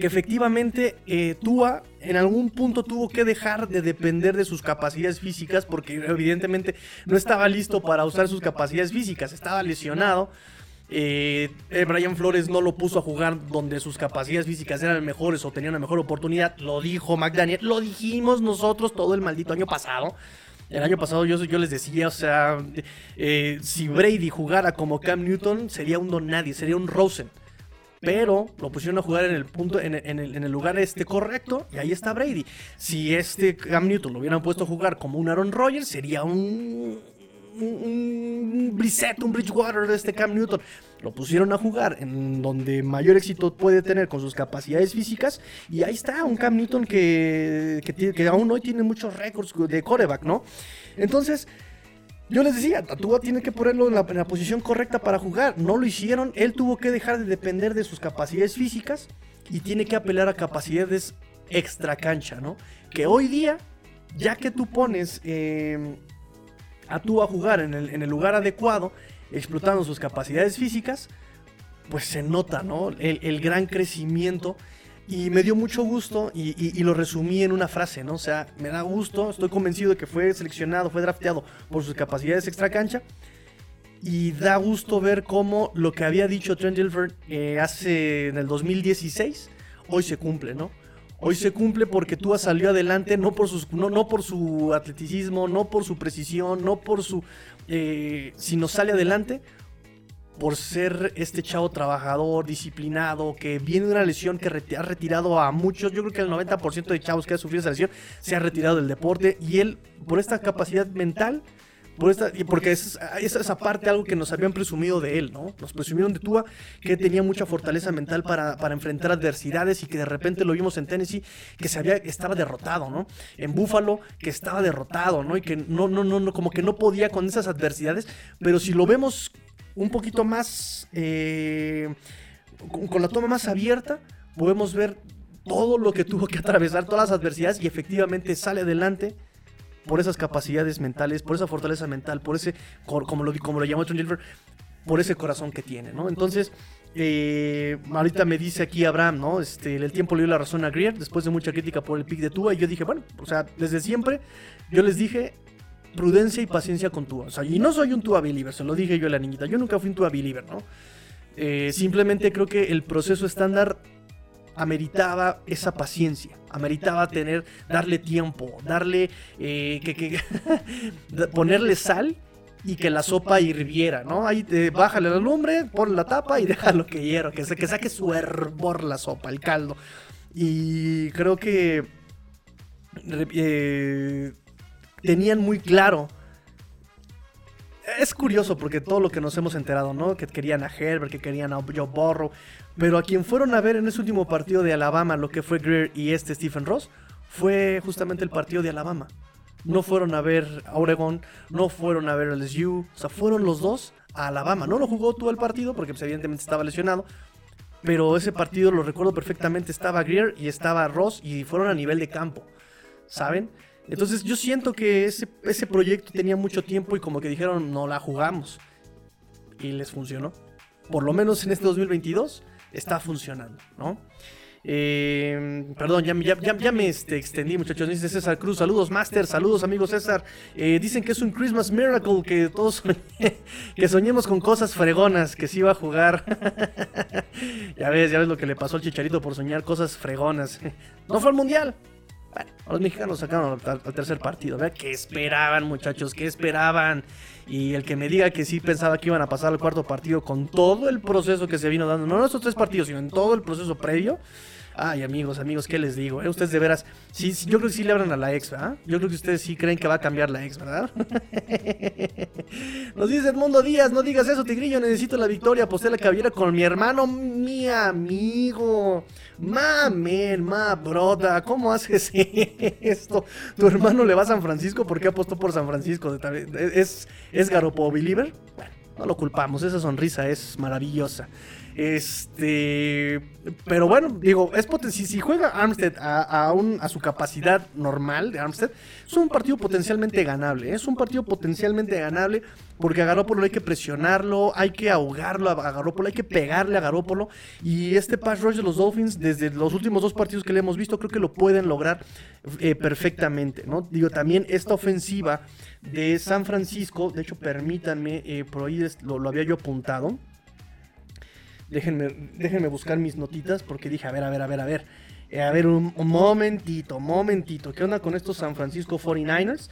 que efectivamente eh, Tua en algún punto tuvo que dejar de depender de sus capacidades físicas porque evidentemente no estaba listo para usar sus capacidades físicas, estaba lesionado. Eh, eh, Brian Flores no lo puso a jugar donde sus capacidades físicas eran mejores o tenían una mejor oportunidad. Lo dijo McDaniel. Lo dijimos nosotros todo el maldito año pasado. El año pasado yo, les decía, o sea, eh, si Brady jugara como Cam Newton, sería un don nadie, sería un Rosen. Pero lo pusieron a jugar en el punto, en, el, lugar este correcto, y ahí está Brady. Si este Cam Newton lo hubieran puesto a jugar como un Aaron Rodgers, sería un un, un un Bridgewater de este Cam Newton. Lo pusieron a jugar en donde mayor éxito puede tener con sus capacidades físicas. Y ahí está, un Cam Newton que, que, aún hoy tiene muchos récords de coreback, ¿no? Entonces, yo les decía, Tua tiene que ponerlo en la, en la, posición correcta para jugar. No lo hicieron. Él tuvo que dejar de depender de sus capacidades físicas y tiene que apelar a capacidades extra cancha, ¿no? Que hoy día, ya que tú pones eh, a a jugar en el, lugar adecuado, explotando sus capacidades físicas, pues se nota, ¿no? El, gran crecimiento. Y me dio mucho gusto y, lo resumí en una frase, ¿no? O sea, me da gusto, estoy convencido de que fue seleccionado, fue drafteado por sus capacidades extra cancha. Y da gusto ver cómo lo que había dicho Trent Dilfer eh, hace en el 2016, hoy se cumple, ¿no? Hoy se cumple porque Tua salió adelante no por, sus, no, no por su atleticismo, no por su precisión, no por su... Eh, sino sale adelante por ser este chavo trabajador, disciplinado, que viene de una lesión que ha retirado a muchos, yo creo que el 90% de chavos que ha sufrido esa lesión se ha retirado del deporte y él, por esta capacidad mental, por esta, porque es, es esa parte algo que nos habían presumido de él, ¿no? Nos presumieron de Tua que tenía mucha fortaleza mental para, para enfrentar adversidades y que de repente lo vimos en Tennessee que se había, estaba derrotado, ¿no? En Buffalo que estaba derrotado, ¿no? Y que no, no, no, no, como que no podía con esas adversidades, pero si lo vemos un poquito más, eh, con, la toma más abierta, podemos ver todo lo que tuvo que atravesar, todas las adversidades y efectivamente sale adelante por esas capacidades mentales, por esa fortaleza mental, por ese, como lo, como lo llamó John Gilbert, por ese corazón que tiene, ¿no? Entonces, eh, ahorita me dice aquí Abraham, ¿no? Este, el tiempo le dio la razón a Greer después de mucha crítica por el pick de Tua y yo dije, bueno, o sea, desde siempre yo les dije, prudencia y paciencia con Tua. O sea, y no soy un Tua believer, se lo dije yo a la niñita. Yo nunca fui un Tua believer, ¿no? Eh, simplemente creo que el proceso estándar ameritaba esa paciencia, ameritaba tener, darle tiempo, darle, eh, que, ponerle sal y que la sopa hirviera, ¿no? Ahí te, bájale la lumbre, pon la tapa y déjalo que hierva, que, que saque su hervor la sopa, el caldo. Y creo que eh, tenían muy claro. Es curioso porque todo lo que nos hemos enterado, ¿no? Que querían a Herbert, que querían a Joe Burrow. Pero a quien fueron a ver en ese último partido de Alabama, lo que fue Greer y este Stephen Ross, fue justamente el partido de Alabama. No fueron a ver a Oregon, no fueron a ver a LSU. O sea, fueron los dos a Alabama. No lo jugó todo el partido porque pues, evidentemente estaba lesionado. Pero ese partido lo recuerdo perfectamente. Estaba Greer y estaba Ross y fueron a nivel de campo. ¿Saben? Entonces yo siento que ese, ese proyecto tenía mucho tiempo y como que dijeron, no la jugamos. Y les funcionó. Por lo menos en este 2022 está funcionando, ¿no? Eh, perdón, ya, ya, me este, extendí, muchachos. Dice César Cruz, saludos, Master, saludos, amigos César. Eh, dicen que es un Christmas Miracle, que todos que soñemos con cosas fregonas, que sí va a jugar. ya ves, ya ves lo que le pasó al chicharito por soñar cosas fregonas. no fue al mundial, bueno, los mexicanos sacaron al, tercer partido. ¿verdad? ¿Qué esperaban, muchachos? ¿Qué esperaban? Y el que me diga que sí pensaba que iban a pasar al cuarto partido con todo el proceso que se vino dando, no en estos tres partidos, sino en todo el proceso previo, Ay, amigos, amigos, ¿qué les digo? Eh? Ustedes de veras, sí, yo creo que sí le abran a la ex, ¿verdad? Yo creo que ustedes sí creen que va a cambiar la ex, ¿verdad? Nos dice Edmundo Díaz, no digas eso, Tigrillo, necesito la victoria, posté la cabellera con mi hermano, mi amigo. Mamen, ma, broda, ¿cómo haces esto? ¿Tu hermano le va a San Francisco? ¿Por qué apostó por San Francisco? ¿Es, es Garopo Believer? Bueno, no lo culpamos, esa sonrisa es maravillosa. Este, pero bueno, digo, es si, si juega Armstead a, a, su capacidad normal de Armstead, es un partido potencialmente ganable. ¿eh? Es un partido potencialmente ganable porque a Garópolo hay que presionarlo, hay que ahogarlo a Garópolo, hay que pegarle a Garópolo. Y este pass rush de los Dolphins, desde los últimos dos partidos que le hemos visto, creo que lo pueden lograr eh, perfectamente. ¿no? Digo, también esta ofensiva de San Francisco, de hecho, permítanme, eh, por ahí lo, lo había yo apuntado. Déjenme, déjenme buscar mis notitas porque dije, a ver, a ver, a ver, a ver. Eh, a ver, un, momentito, momentito. ¿Qué onda con estos San Francisco 49ers?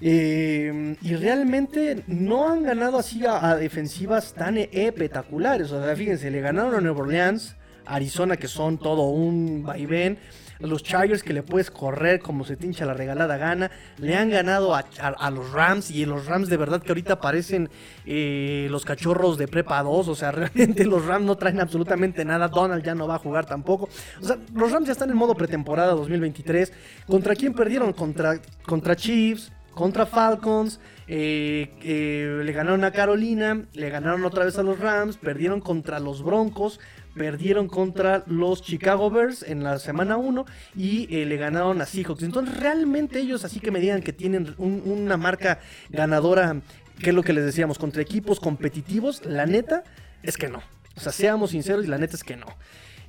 Eh, y realmente no han ganado así a, defensivas tan espectaculares. O sea, fíjense, le ganaron a Nueva Orleans, Arizona, que son todo un vaivén los Chargers que le puedes correr como se te hincha la regalada gana. Le han ganado a, los Rams y los Rams de verdad que ahorita parecen eh, los cachorros de prepa 2. O sea, realmente los Rams no traen absolutamente nada. Donald ya no va a jugar tampoco. O sea, los Rams ya están en modo pretemporada 2023. ¿Contra quién perdieron? Contra, contra Chiefs, contra Falcons. Eh, eh, le ganaron a Carolina, le ganaron otra vez a los Rams, perdieron contra los Broncos, perdieron contra los Chicago Bears en la semana 1 y eh, le ganaron a Seahawks. Entonces realmente ellos así que me digan que tienen una marca ganadora, que es lo que les decíamos, contra equipos competitivos, la neta es que no. O sea, seamos sinceros y la neta es que no.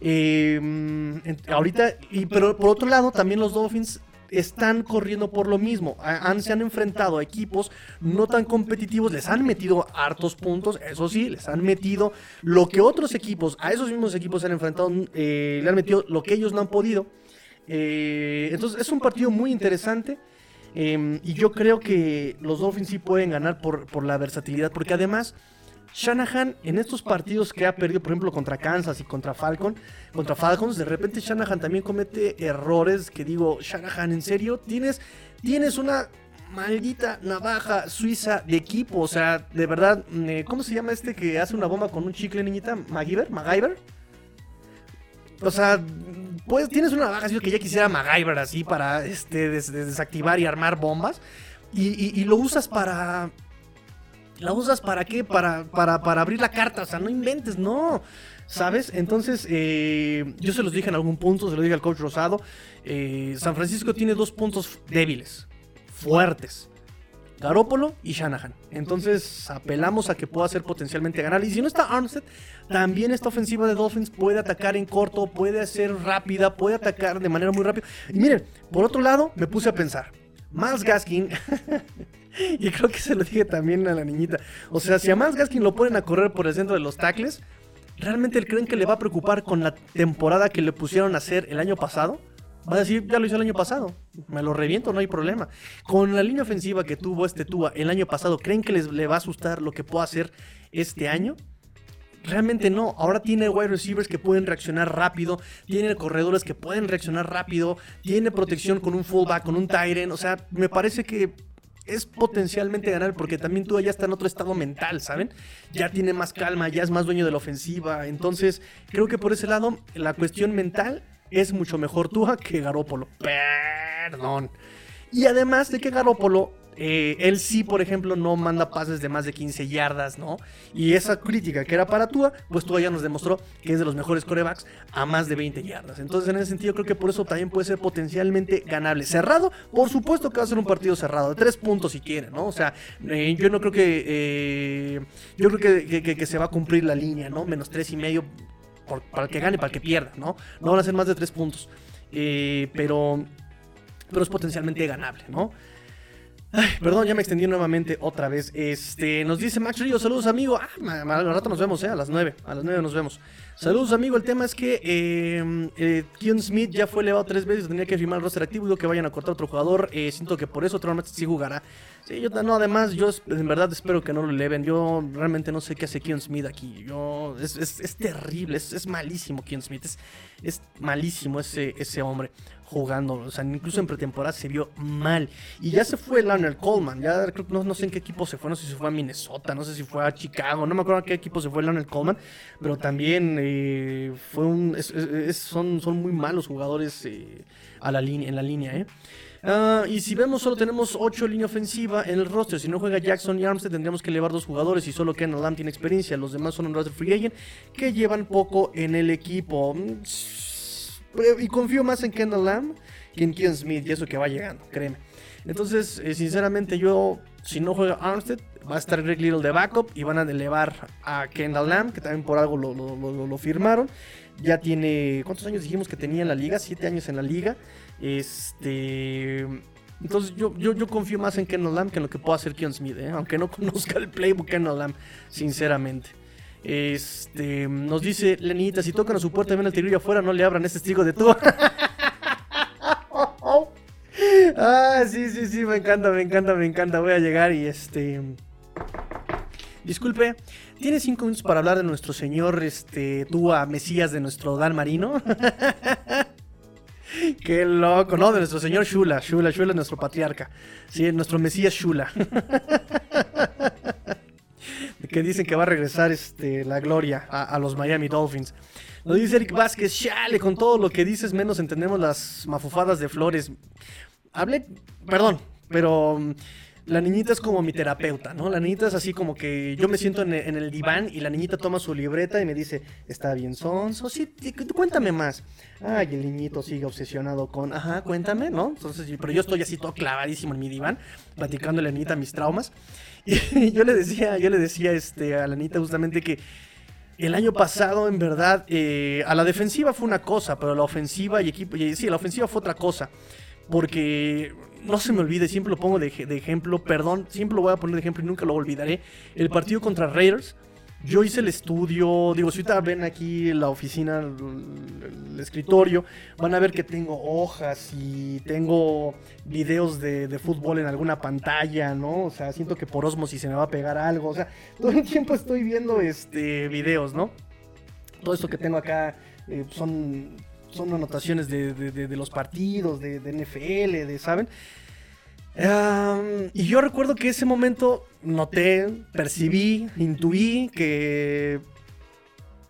Eh, ahorita, y, pero por otro lado, también los Dolphins están corriendo por lo mismo. Han, se han enfrentado a equipos no tan competitivos, les han metido hartos puntos, eso sí, les han metido lo que otros equipos, a esos mismos equipos se han enfrentado, eh, le han metido lo que ellos no han podido. Eh, entonces es un partido muy interesante. Em, y yo creo que los Dolphins sí pueden ganar por, por la versatilidad. Porque además, Shanahan en estos partidos que ha perdido, por ejemplo, contra Kansas y contra Falcon, contra Falcons, de repente Shanahan también comete errores que digo, Shanahan, ¿en serio? Tienes, tienes una maldita navaja suiza de equipo, o sea, de verdad, eh, ¿cómo se llama este que hace una bomba con un chicle, niñita? ¿MacGyver? ¿MacGyver? O sea, pues tienes una navaja que ya quisiera MacGyver así para este, desactivar y armar bombas y lo usas para ¿La usas para qué? Para, para, para abrir la carta. O sea, no inventes, no. ¿Sabes? Entonces, eh, yo se los dije en algún punto, se lo dije al coach Rosado. Eh, San Francisco tiene dos puntos débiles, fuertes. Garópolo y Shanahan. Entonces apelamos a que pueda ser potencialmente ganar. Y si no está Armstead, también esta ofensiva de Dolphins puede atacar en corto, puede ser rápida, puede atacar de manera muy rápida. Y miren, por otro lado, me puse a pensar. Miles Gaskin y creo que se lo dije también a la niñita. O sea, si a Miles Gaskin lo ponen a correr por el centro de los tackles, ¿realmente creen que le va a preocupar con la temporada que le pusieron a hacer el año pasado? Va a decir, ya lo hizo el año pasado, me lo reviento, no hay problema. Con la línea ofensiva que tuvo este Tua el año pasado, ¿creen que les le va a asustar lo que pueda hacer este año? Realmente no. Ahora tiene wide receivers que pueden reaccionar rápido. Tiene corredores que pueden reaccionar rápido. Tiene protección con un fullback, con un tight O sea, me parece que es potencialmente ganar porque también tú ya está en otro estado mental, ¿saben? Ya tiene más calma, ya es más dueño de la ofensiva. Entonces, creo que por ese lado, la cuestión mental es mucho mejor Tua que Garópolo. Perdón. Y además de que Garópolo eh, él sí, por ejemplo, no manda pases de más de 15 yardas, ¿no? Y esa crítica que era para Tua, pues Tua ya nos demostró que es de los mejores corebacks a más de 20 yardas. Entonces, en ese sentido, creo que por eso también puede ser potencialmente ganable. Cerrado, por supuesto que va a ser un partido cerrado, de tres puntos si quieren, ¿no? O sea, eh, yo no creo que. Eh, yo creo que, se va a cumplir la línea, ¿no? Menos tres y medio para el que gane, para el que pierda, ¿no? No van a ser más de tres puntos. pero. Pero es potencialmente ganable, ¿no? Perdón, ya me extendí nuevamente otra vez. Este, nos dice Max Río, saludos amigo. Ah, al rato nos vemos, eh, a las 9. A las 9 nos vemos. Saludos amigo, el tema es que eh, eh Smith ya fue elevado tres veces, tenía que firmar el roster activo, digo que vayan a cortar otro jugador. Eh, siento que por eso otro sí jugará. Sí, yo no, además, yo en verdad espero que no lo eleven. Yo realmente no sé qué hace Keon Smith aquí. Yo, es, es, terrible, es, es malísimo Keon Smith. Es, es malísimo ese, ese hombre jugando. O sea, incluso en pretemporada se vio mal. Y ya se fue Leonard Coleman. Ya no, no sé en qué equipo se fue. No sé si fue a Minnesota, no sé si fue a Chicago. No me acuerdo a qué equipo se fue Leonard Coleman. Pero también eh, fue un. son, son muy malos jugadores eh, a la línea, en la línea, ¿eh? Ah, y si vemos, solo tenemos 8 línea ofensiva en el roster. Si no juega Jackson y Armstead, tendríamos que elevar dos jugadores. Y solo Ken Lam tiene experiencia. Los demás son un roster free agent que llevan poco en el equipo. Mm, y confío más en Kendall Lamb que en Kean Smith y eso que va llegando, créeme. Entonces, eh, sinceramente, yo, si no juega Armstead, va a estar Greg Little de backup y van a elevar a Kendall Lamb, que también por algo lo, firmaron. Ya tiene, ¿cuántos años dijimos que tenía en la liga? Siete años en la liga. Este. Entonces yo, yo, yo confío más en Kendall Lamb que en lo que pueda hacer Kean Smith, ¿eh? aunque no conozca el playbook Kendall Lamb, sinceramente. Este, nos dice Lenita, si tocan a su puerta y ven el tigrillo afuera, no le abran ese estigo de tú. ah, sí, sí, sí, me encanta, me encanta, me encanta. Voy a llegar y este... Disculpe, ¿tiene cinco minutos para hablar de nuestro señor, este, Tua Mesías de nuestro Dan Marino? Qué loco, ¿no? De nuestro señor Shula, Shula, Shula es nuestro patriarca. Sí, nuestro Mesías Shula. que dicen que va a regresar este, la gloria a, los Miami Dolphins. Lo dice Eric Vázquez, chale, con todo lo que dices, menos entendemos las mafufadas de flores. Hablé, perdón, pero la niñita es como mi terapeuta, ¿no? La niñita es así como que yo me siento en, el diván y la niñita toma su libreta y me dice, está bien, Sonso, sí, cuéntame más. Ay, el niñito sigue obsesionado con, ajá, cuéntame, ¿no? Entonces, pero yo estoy así todo clavadísimo en mi diván, platicando a la niñita mis traumas. Y yo le decía, yo le decía este, a la Anita justamente que el año pasado, en verdad, eh, a la defensiva fue una cosa, pero la ofensiva y equipo. Y, sí, la ofensiva fue otra cosa. Porque no se me olvide, siempre lo pongo de, ejemplo, perdón, siempre lo voy a poner de ejemplo y nunca lo olvidaré. El partido contra Raiders, yo hice el estudio, digo, si ahorita ven aquí la oficina, el, escritorio, van a ver que tengo hojas y tengo videos de, de, fútbol en alguna pantalla, ¿no? O sea, siento que por osmosis se me va a pegar algo, o sea, todo el tiempo estoy viendo este videos, ¿no? Todo esto que tengo acá eh, son, son anotaciones de, de, de los partidos, de, NFL, de, ¿saben? Y yo recuerdo que ese momento noté, percibí, intuí que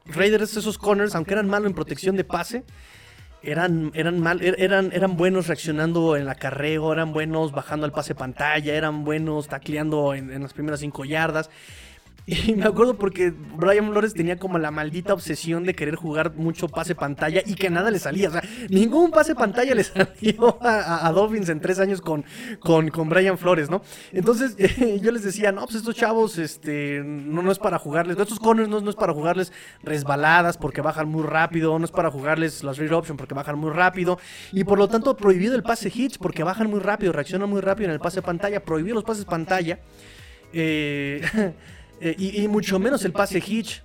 Raiders, esos corners, aunque eran malos en protección de pase, eran, eran, mal, er, eran, eran buenos reaccionando en la acarreo, eran buenos bajando al pase pantalla, eran buenos tacleando en las primeras cinco yardas. Y me acuerdo porque Brian Flores tenía como la maldita obsesión de querer jugar mucho pase pantalla y que nada le salía. O sea, ningún pase pantalla le salió a, a Dolphins en tres años con, con, con Brian Flores, ¿no? Entonces yo les decía, no, pues estos chavos este, no, no es para jugarles, estos corners no, no, es para jugarles resbaladas porque bajan muy rápido, no es para jugarles las read option porque bajan muy rápido. Y por lo tanto prohibido el pase hits porque bajan muy rápido, reaccionan muy rápido en el pase pantalla, prohibido los pases pantalla. Eh... Eh, y, mucho menos el pase hitch.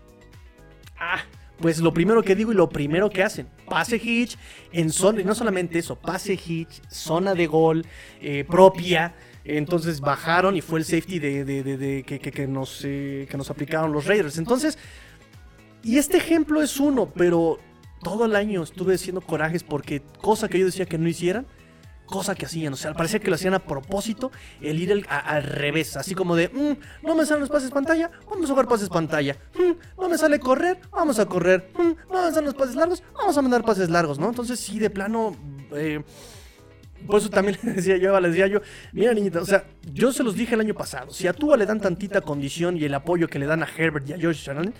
Ah, pues lo primero que digo y lo primero que hacen, pase hitch en zona, y no solamente eso, pase hitch, zona de gol eh, propia. Entonces bajaron y fue el safety de, de, de, que, que, nos, eh, que nos aplicaron los Raiders. Entonces, y este ejemplo es uno, pero todo el año estuve haciendo corajes porque cosa que yo decía que no hicieran, cosa que hacían. O sea, parecía que lo hacían a propósito, el ir al revés. Así como de, mmm, no me salen los pases pantalla, vamos a jugar pases pantalla. Mm, no me sale correr, vamos a correr. Mm, no me salen los pases largos, vamos a mandar pases largos, ¿no? Entonces, sí, de plano. Eh, por eso también les decía yo, les decía yo, mira niñita, o sea, yo se los dije el año pasado, si a Tua le dan tantita condición y el apoyo que le dan a Herbert y a Josh Allen,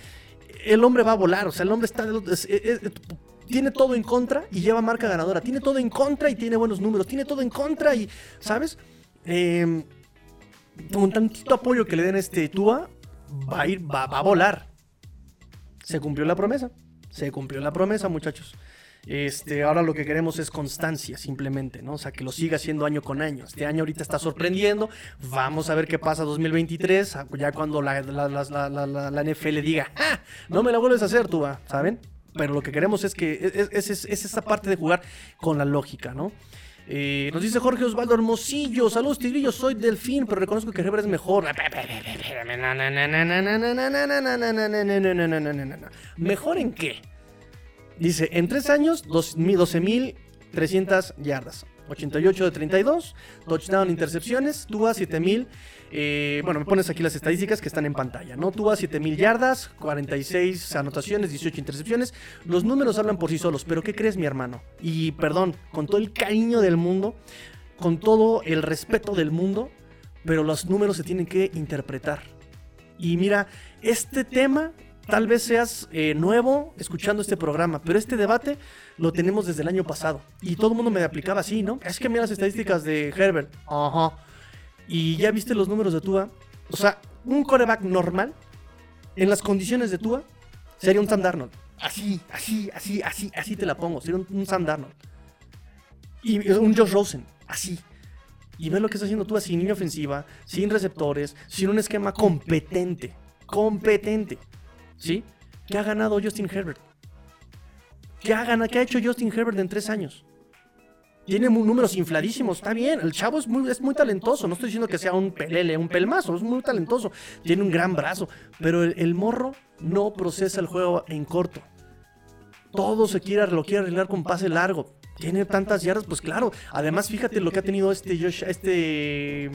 el hombre va a volar, o sea, el hombre está, es, es, es, tiene todo en contra y lleva marca ganadora. Tiene todo en contra y tiene buenos números. Tiene todo en contra y, ¿sabes? Eh, con tantito apoyo que le den a este Tua, va a ir, va, va, a volar. Se cumplió la promesa. Se cumplió la promesa, muchachos. Este, ahora lo que queremos es constancia, simplemente, ¿no? O sea, que lo siga haciendo año con año. Este año ahorita está sorprendiendo. Vamos a ver qué pasa 2023, ya cuando la, la, la, la NFL diga, ¡ah! No me la vuelves a hacer, Tua, ¿saben? Pero lo que queremos es que es, es, es, es esa parte de jugar con la lógica, ¿no? Eh, nos dice Jorge Osvaldo Hermosillo, saludos Tigrillo, soy Delfín, pero reconozco que Herbert es mejor. ¿Mejor en qué? Dice, en tres años, 12.300 yardas. 88 de 32, touchdown, intercepciones, Tua 7000. Eh, bueno, me pones aquí las estadísticas que están en pantalla, ¿no? Tua 7000 yardas, 46 anotaciones, 18 intercepciones. Los números hablan por sí solos, pero ¿qué crees, mi hermano? Y perdón, con todo el cariño del mundo, con todo el respeto del mundo, pero los números se tienen que interpretar. Y mira, este tema Tal vez seas eh, nuevo escuchando este programa, pero este debate lo tenemos desde el año pasado. Y todo el mundo me aplicaba así, ¿no? Es que mira las estadísticas de Herbert. Ajá. Y ya viste los números de Tua. O sea, un coreback normal, en las condiciones de Tua, sería un Sam Darnold. Así, así, así, así, así te la pongo. Sería un, un Sam Darnold. Y un Josh Rosen. Así. Y ve lo que está haciendo Tua sin línea ofensiva, sin receptores, sin un esquema competente. Competente. ¿Sí? ¿Qué ha ganado Justin Herbert? ¿Qué ha, ganado, ¿Qué ha hecho Justin Herbert en tres años? Tiene números infladísimos, está bien. El chavo es muy, es muy talentoso. No estoy diciendo que sea un pelele, un pelmazo, es muy talentoso. Tiene un gran brazo. Pero el, morro no procesa el juego en corto. Todo se quiere, lo quiere arreglar con pase largo. Tiene tantas yardas, pues claro. Además, fíjate lo que ha tenido este, este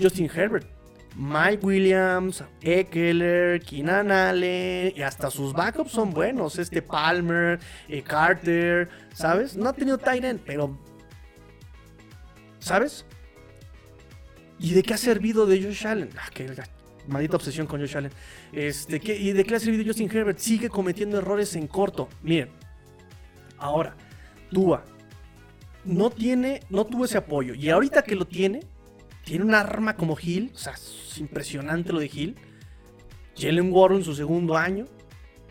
Justin Herbert. Mike Williams, Eckler, Keenan Allen, y hasta sus backups son buenos. Este Palmer, eh, Carter, ¿sabes? No ha tenido Tyrant, pero. ¿Sabes? ¿Y de qué ha servido de Josh Allen? Ah, qué maldita obsesión con Josh Allen. Este, ¿qué, ¿Y de qué ha servido Justin Herbert? Sigue cometiendo errores en corto. Miren, ahora, Tua no tiene, no tuvo ese apoyo. Y ahorita que lo tiene, tiene un arma como Hill, o sea, es impresionante lo de Hill. Jalen Warren en su segundo año,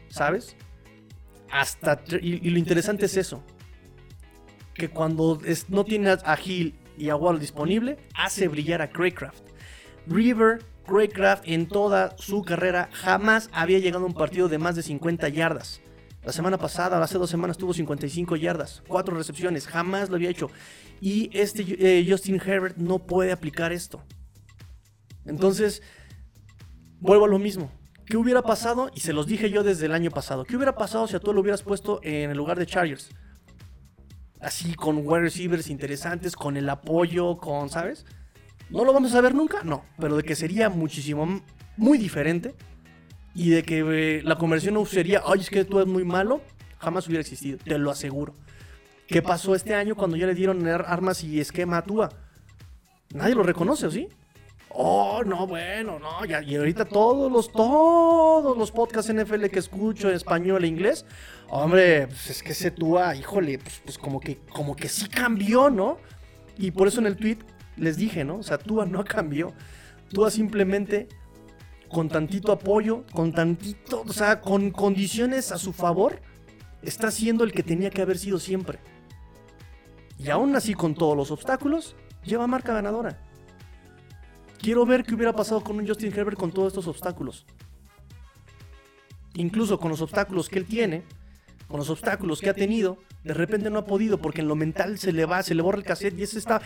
¿sabes? Hasta y, lo interesante es eso, que cuando es, no tiene a Hill y a Warren disponible, hace brillar a Craycraft. River Craig Kraft en toda su carrera jamás había llegado a un partido de más de 50 yardas. La semana pasada, hace dos semanas, tuvo 55 yardas, cuatro recepciones, jamás lo había hecho. Y este eh, Justin Herbert no puede aplicar esto. Entonces, vuelvo a lo mismo. ¿Qué hubiera pasado? Y se los dije yo desde el año pasado. ¿Qué hubiera pasado si a tú lo hubieras puesto en el lugar de Chargers? Así, con wide receivers interesantes, con el apoyo, con, ¿sabes? ¿No lo vamos a ver nunca? No, pero de que sería muchísimo, muy diferente. Y de que eh, la conversión no sería, ay, es que tú eres muy malo, jamás hubiera existido, te lo aseguro. ¿Qué pasó este año cuando ya le dieron armas y esquema a Tua? Nadie lo reconoce, ¿o sí? Oh, no, bueno, no, ya, y ahorita todos los, todos los podcasts NFL que escucho en español e inglés, hombre, pues es que ese Tua, híjole, pues, pues, como que, como que sí cambió, ¿no? Y por eso en el tweet les dije, ¿no? O sea, Tua no cambió. Tua simplemente con tantito apoyo, con tantito, o sea, con condiciones a su favor, está siendo el que tenía que haber sido siempre. Y aún así, con todos los obstáculos, lleva marca ganadora. Quiero ver qué hubiera pasado con un Justin Herbert con todos estos obstáculos. Incluso con los obstáculos que él tiene, con los obstáculos que ha tenido, de repente no ha podido porque en lo mental se le va, se le borra el cassette y ese está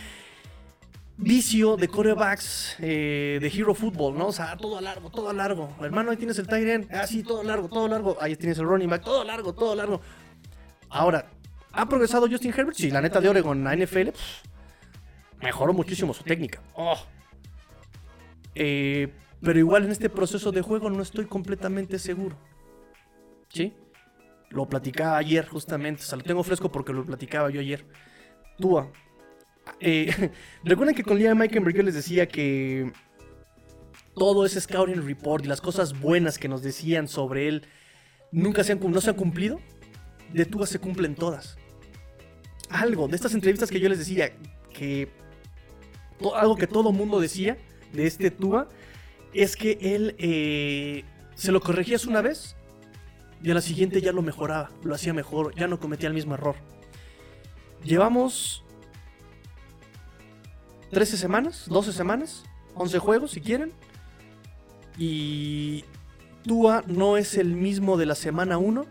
vicio de corebacks eh, de Hero Football, ¿no? O sea, todo a largo, todo a largo. Hermano, ahí tienes el end, ah, sí, todo largo, todo largo. Ahí tienes el running back, todo largo, todo largo. Ahora, ¿ha progresado Justin Herbert? Sí, la neta de Oregon, la NFL, mejoró muchísimo su técnica. Oh, eh, pero igual en este proceso de juego no estoy completamente seguro. ¿Sí? Lo platicaba ayer justamente, o sea, lo tengo fresco porque lo platicaba yo ayer. Tua. Eh, Recuerden que con Liam Mike yo les decía que todo ese scouting report y las cosas buenas que nos decían sobre él nunca se han, no se han cumplido. De Tua se cumplen todas. Algo de estas entrevistas que yo les decía que algo que todo mundo decía de este Tua es que él eh, se lo corregías una vez y a la siguiente ya lo mejoraba, lo hacía mejor, ya no cometía el mismo error. Llevamos 13 semanas, 12 semanas, 11 juegos si quieren. Y Tua no es el mismo de la semana 1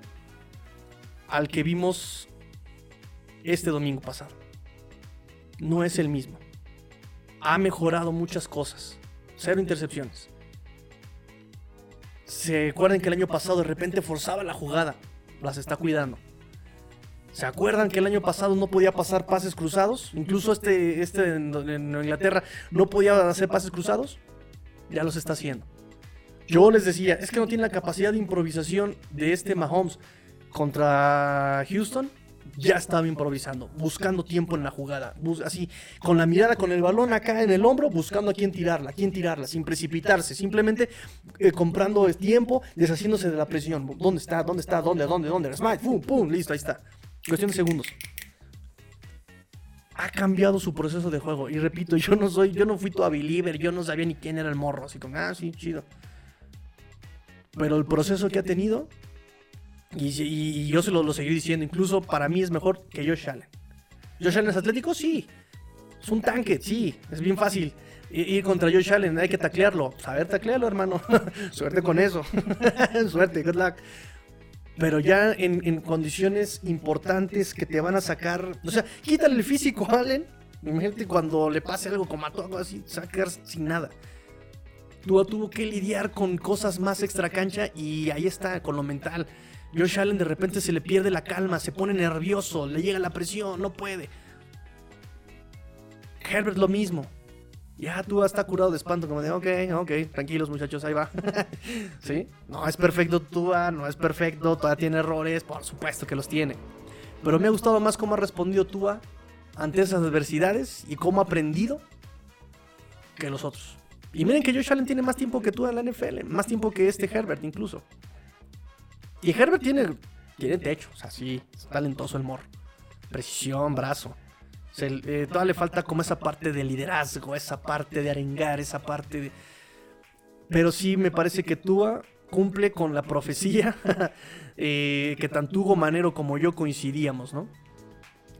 al que vimos este domingo pasado. No es el mismo ha mejorado muchas cosas. Cero intercepciones. ¿Se acuerdan que el año pasado de repente forzaba la jugada? Las está cuidando. ¿Se acuerdan que el año pasado no podía pasar pases cruzados? Incluso este, este en, Inglaterra no podía hacer pases cruzados. Ya los está haciendo. Yo les decía, es que no tiene la capacidad de improvisación de este Mahomes contra Houston ya estaba improvisando, buscando tiempo en la jugada, así, con la mirada, con el balón acá en el hombro, buscando a quién tirarla, a quién tirarla, sin precipitarse, simplemente eh, comprando tiempo, deshaciéndose de la presión. ¿Dónde está? ¿Dónde está? ¿Dónde? ¿Dónde? ¿Dónde? Smite, pum, pum, listo, ahí está. Cuestión de segundos. Ha cambiado su proceso de juego. Y repito, yo no soy, yo no fui tu believer, yo no sabía ni quién era el morro. Así como, ah, sí, chido. Pero el proceso que ha tenido y, yo se lo, lo, seguí diciendo, incluso para mí es mejor que Josh Allen. ¿Josh Allen es atlético? Sí. Es un tanque, sí. Es bien fácil ir contra Josh Allen, hay que taclearlo. Saber taclearlo, hermano. Suerte con eso. Suerte, good luck. Pero ya en, condiciones importantes que te van a sacar. O sea, quítale el físico Allen. Imagínate cuando le pase algo como a todo así, sacar sin nada. Tuvo, tuvo que lidiar con cosas más extra cancha y ahí está, con lo mental. Josh Allen de repente se le pierde la calma, se pone nervioso, le llega la presión, no puede. Herbert lo mismo. Ya tú está curado de espanto, como de, ok, ok, tranquilos muchachos, ahí va. ¿Sí? No es perfecto Tua, no es perfecto, todavía tiene errores, por supuesto que los tiene. Pero me ha gustado más cómo ha respondido Tua ante esas adversidades y cómo ha aprendido que los otros. Y miren que Josh Allen tiene más tiempo que Tua en la NFL, más tiempo que este Herbert incluso. Y Herbert tiene, tiene techo, o sea, sí, es talentoso el morro. Precisión, brazo. Eh, todavía le falta como esa parte de liderazgo, esa parte de arengar, esa parte de... Pero sí me parece que Tua cumple con la profecía eh, que tanto Hugo Manero como yo coincidíamos, ¿no?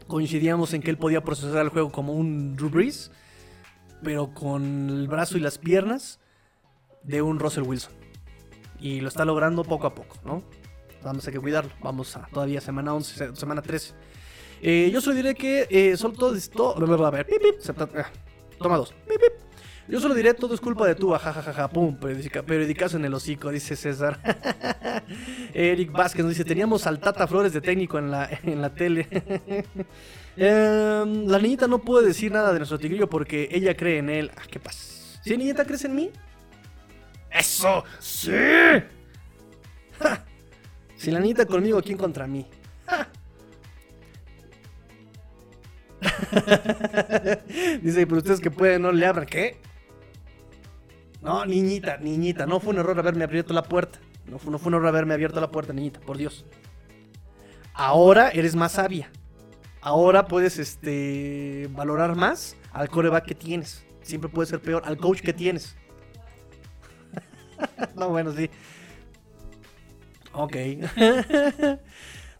Coincidíamos en que él podía procesar el juego como un Drew Brees, pero con el brazo y las piernas de un Russell Wilson. Y lo está logrando poco a poco, ¿no? Vamos a que cuidarlo. Vamos a todavía semana 11, semana 13. Eh, yo solo diré que eh, solo todo esto. A ver, pip, pip, ah, toma dos. Pip, pip. Yo solo diré todo es culpa de tú, jajajaja, pum, periodicazo en el hocico, dice César. Eric Vázquez nos dice, teníamos al Tata Flores de técnico en la, en la tele. Em, la niñita no puede decir nada de nuestro tigrillo porque ella cree en él. Ah, ¿Qué pasa? ¿Sí, niñita, crees en mí? ¡Eso! ¡Sí! Si la niñita conmigo, ¿quién contra mí? Dice, pero ustedes que pueden, no le abran. ¿Qué? No, niñita, niñita, no fue un error haberme abierto la puerta. No fue, no fue un error haberme abierto la puerta, niñita, por Dios. Ahora eres más sabia. Ahora puedes este, valorar más al coreback que tienes. Siempre puede ser peor al coach que tienes. no, bueno, sí. Ok.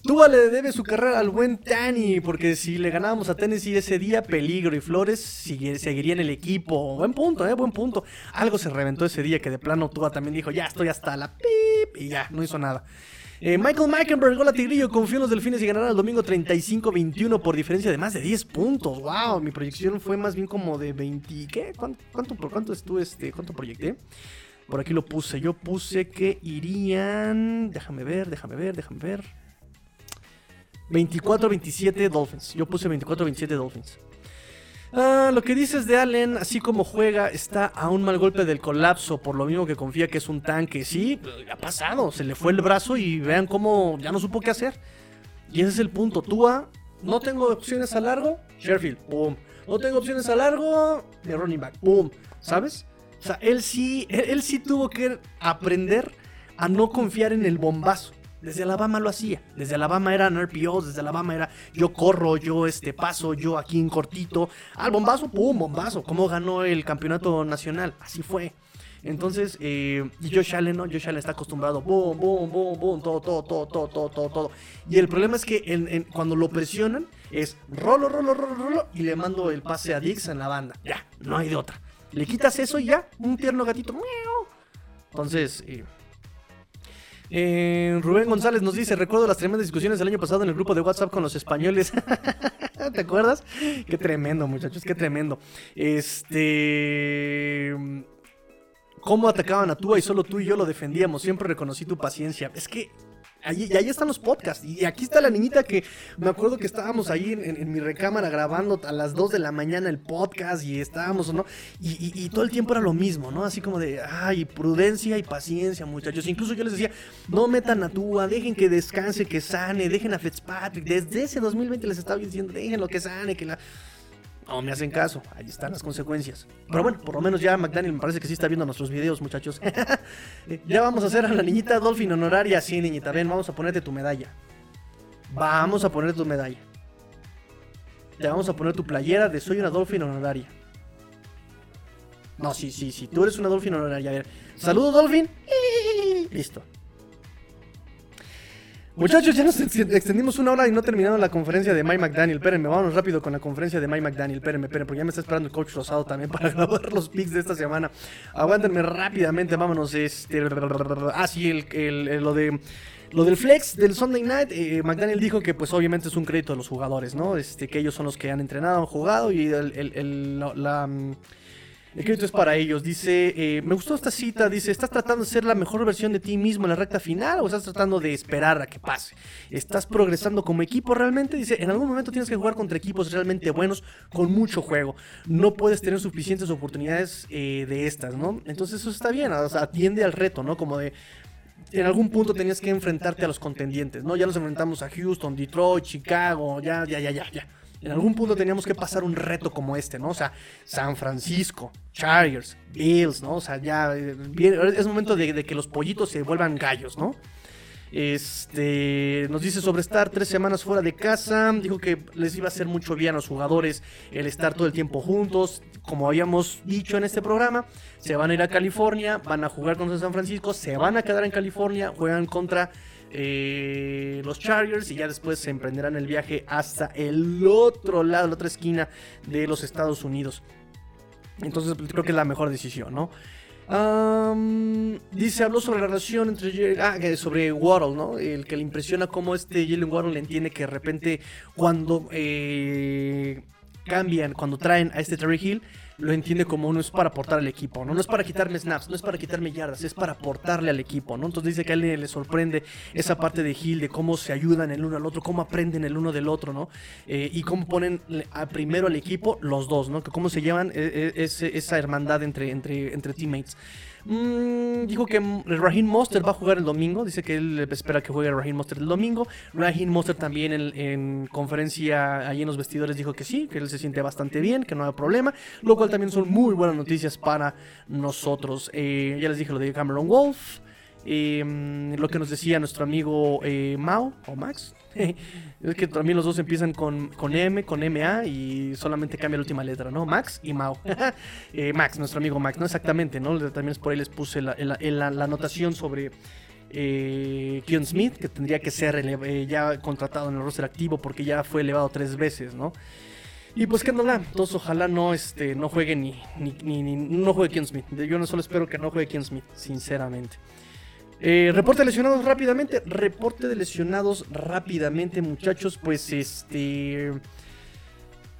Tua le debe su carrera al buen Tani, porque si le ganábamos a Tennessee ese día, peligro y Flores seguiría en el equipo. Buen punto, eh, buen punto. Algo se reventó ese día que de plano Tua también dijo, ya estoy hasta la pip, y ya, no hizo nada. Eh, Michael Meikenberg, hola Tigrillo, confío en los delfines y ganarán el domingo 35-21 por diferencia de más de 10 puntos. Wow, mi proyección fue más bien como de 20. ¿Qué? ¿Cuánto, por cuánto estuve este? ¿Cuánto proyecté? Por aquí lo puse. Yo puse que irían. Déjame ver, déjame ver, déjame ver. 24-27 Dolphins. Yo puse 24-27 Dolphins. Ah, lo que dices de Allen, así como juega, está a un mal golpe del colapso, por lo mismo que confía que es un tanque. Sí, ha pasado, se le fue el brazo y vean cómo ya no supo qué hacer. Y ese es el punto. Tua, no tengo opciones a largo, Sheffield, boom. No tengo opciones a largo, de running back, boom. ¿Sabes? O sea, él sí, él sí tuvo que aprender a no confiar en el bombazo. Desde Alabama lo hacía. Desde Alabama eran RPOs, desde Alabama era yo corro, yo este paso, yo aquí en cortito. Al bombazo, pum, bombazo. ¿Cómo ganó el campeonato nacional? Así fue. Entonces, eh, Josh Allen, ¿no? Josh Allen está acostumbrado, boom, boom, boom, boom, todo, todo, todo, todo, todo, todo, todo. Y el problema es que cuando lo presionan, es rolo, rolo, rolo, rolo, y le mando el pase a Dix en la banda. Ya, no hay de otra. Le quitas eso y ya, un tierno gatito. Entonces, eh, eh, Rubén González nos dice, recuerdo las tremendas discusiones del año pasado en el grupo de WhatsApp con los españoles. ¿Te acuerdas? Qué tremendo, muchachos, qué tremendo. Este... ¿Cómo atacaban a Tua y solo tú y yo lo defendíamos? Siempre reconocí tu paciencia. Es que y ahí están los podcasts. Y aquí está la niñita que me acuerdo que estábamos ahí en, mi recámara grabando a las 2 de la mañana el podcast y estábamos, ¿no? Y, todo el tiempo era lo mismo, ¿no? Así como de, ay, prudencia y paciencia, muchachos. Incluso yo les decía, no metan a Tua, dejen que descanse, que sane, dejen a Fitzpatrick. Desde ese 2020 les estaba diciendo, déjenlo que sane, que la... No me hacen caso, ahí están las consecuencias. Pero bueno, por lo menos ya McDaniel me parece que sí está viendo nuestros videos, muchachos. ya vamos a hacer a la niñita Dolphin honoraria. Sí, niñita, ven, vamos a ponerte tu medalla. Vamos a ponerte tu medalla. Te vamos a poner tu playera de soy una Dolphin honoraria. No, sí, sí, sí, tú eres una Dolphin honoraria. A ver, saludos Dolphin. Listo. Muchachos, ya nos extendimos una hora y no terminaron la conferencia de Mike McDaniel. Espérenme, vámonos rápido con la conferencia de Mike McDaniel. Espérenme, espérenme, porque ya me está esperando el coach Rosado también para grabar los picks de esta semana. Aguántenme rápidamente, vámonos. Este, ah, sí, el, lo de... Lo del flex del Sunday Night, eh, McDaniel dijo que pues obviamente es un crédito de los jugadores, ¿no? Este, que ellos son los que han entrenado, han jugado y el, la el crédito es para ellos. Dice, eh, me gustó esta cita, dice, ¿estás tratando de ser la mejor versión de ti mismo en la recta final o estás tratando de esperar a que pase? ¿Estás progresando como equipo realmente? Dice, en algún momento tienes que jugar contra equipos realmente buenos con mucho juego. No puedes tener suficientes oportunidades eh, de estas, ¿no? Entonces eso está bien, atiende al reto, ¿no? Como de, en algún punto tenías que enfrentarte a los contendientes, ¿no? Ya nos enfrentamos a Houston, Detroit, Chicago, ya, ya, ya, ya, ya. En algún punto teníamos que pasar un reto como este, ¿no? O sea, San Francisco, Chargers, Bills, ¿no? O sea, ya eh, es momento de, que los pollitos se vuelvan gallos, ¿no? Este nos dice sobre estar tres semanas fuera de casa. Dijo que les iba a hacer mucho bien a los jugadores el estar todo el tiempo juntos. Como habíamos dicho en este programa, se van a ir a California, van a jugar contra San Francisco, se van a quedar en California, juegan contra eh, los Chargers y ya después se emprenderán el viaje hasta el otro lado, la otra esquina de los Estados Unidos. Entonces pues, creo que es la mejor decisión, ¿no? dice, habló sobre la relación entre... Ah, sobre Waddle, ¿no? El que le impresiona cómo este Jalen Waddle le entiende que de repente cuando eh, cambian, cuando traen a este Terry Hill, lo entiende como no es para aportar al equipo, ¿no? No es para quitarme snaps, no es para quitarme yardas, es para aportarle al equipo, ¿no? Entonces dice que a él le sorprende esa parte de Hill, de cómo se ayudan el uno al otro, cómo aprenden el uno del otro, ¿no? Eh, y cómo ponen a primero al equipo los dos, ¿no? Que cómo se llevan eh, eh, esa hermandad entre, entre, entre teammates. Mm, dijo que Raheem Monster va a jugar el domingo. Dice que él espera que juegue Raheem Monster el domingo. Raheem Monster también en, conferencia allí en los vestidores dijo que sí, que él se siente bastante bien, que no hay problema. Lo cual también son muy buenas noticias para nosotros. Eh, ya les dije lo de Cameron Wolf. Em, lo que nos decía nuestro amigo eh, Mao o Max. Es que también los dos empiezan con, con, M, con MA y solamente cambia la última letra, ¿no? Max y Mao. Eh, Max, nuestro amigo Max, ¿no? Exactamente, ¿no? También es por ahí les puse la, la, anotación sobre eh, Smith, que tendría que ser eh, ya contratado en el roster activo porque ya fue elevado tres veces, ¿no? Y pues que no da, entonces ojalá no, este, no juegue ni, ni, ni, no juegue Kion Smith. Yo no solo espero que no juegue Kion Smith, sinceramente. Eh, reporte de lesionados rápidamente. Reporte de lesionados rápidamente, muchachos. Pues este.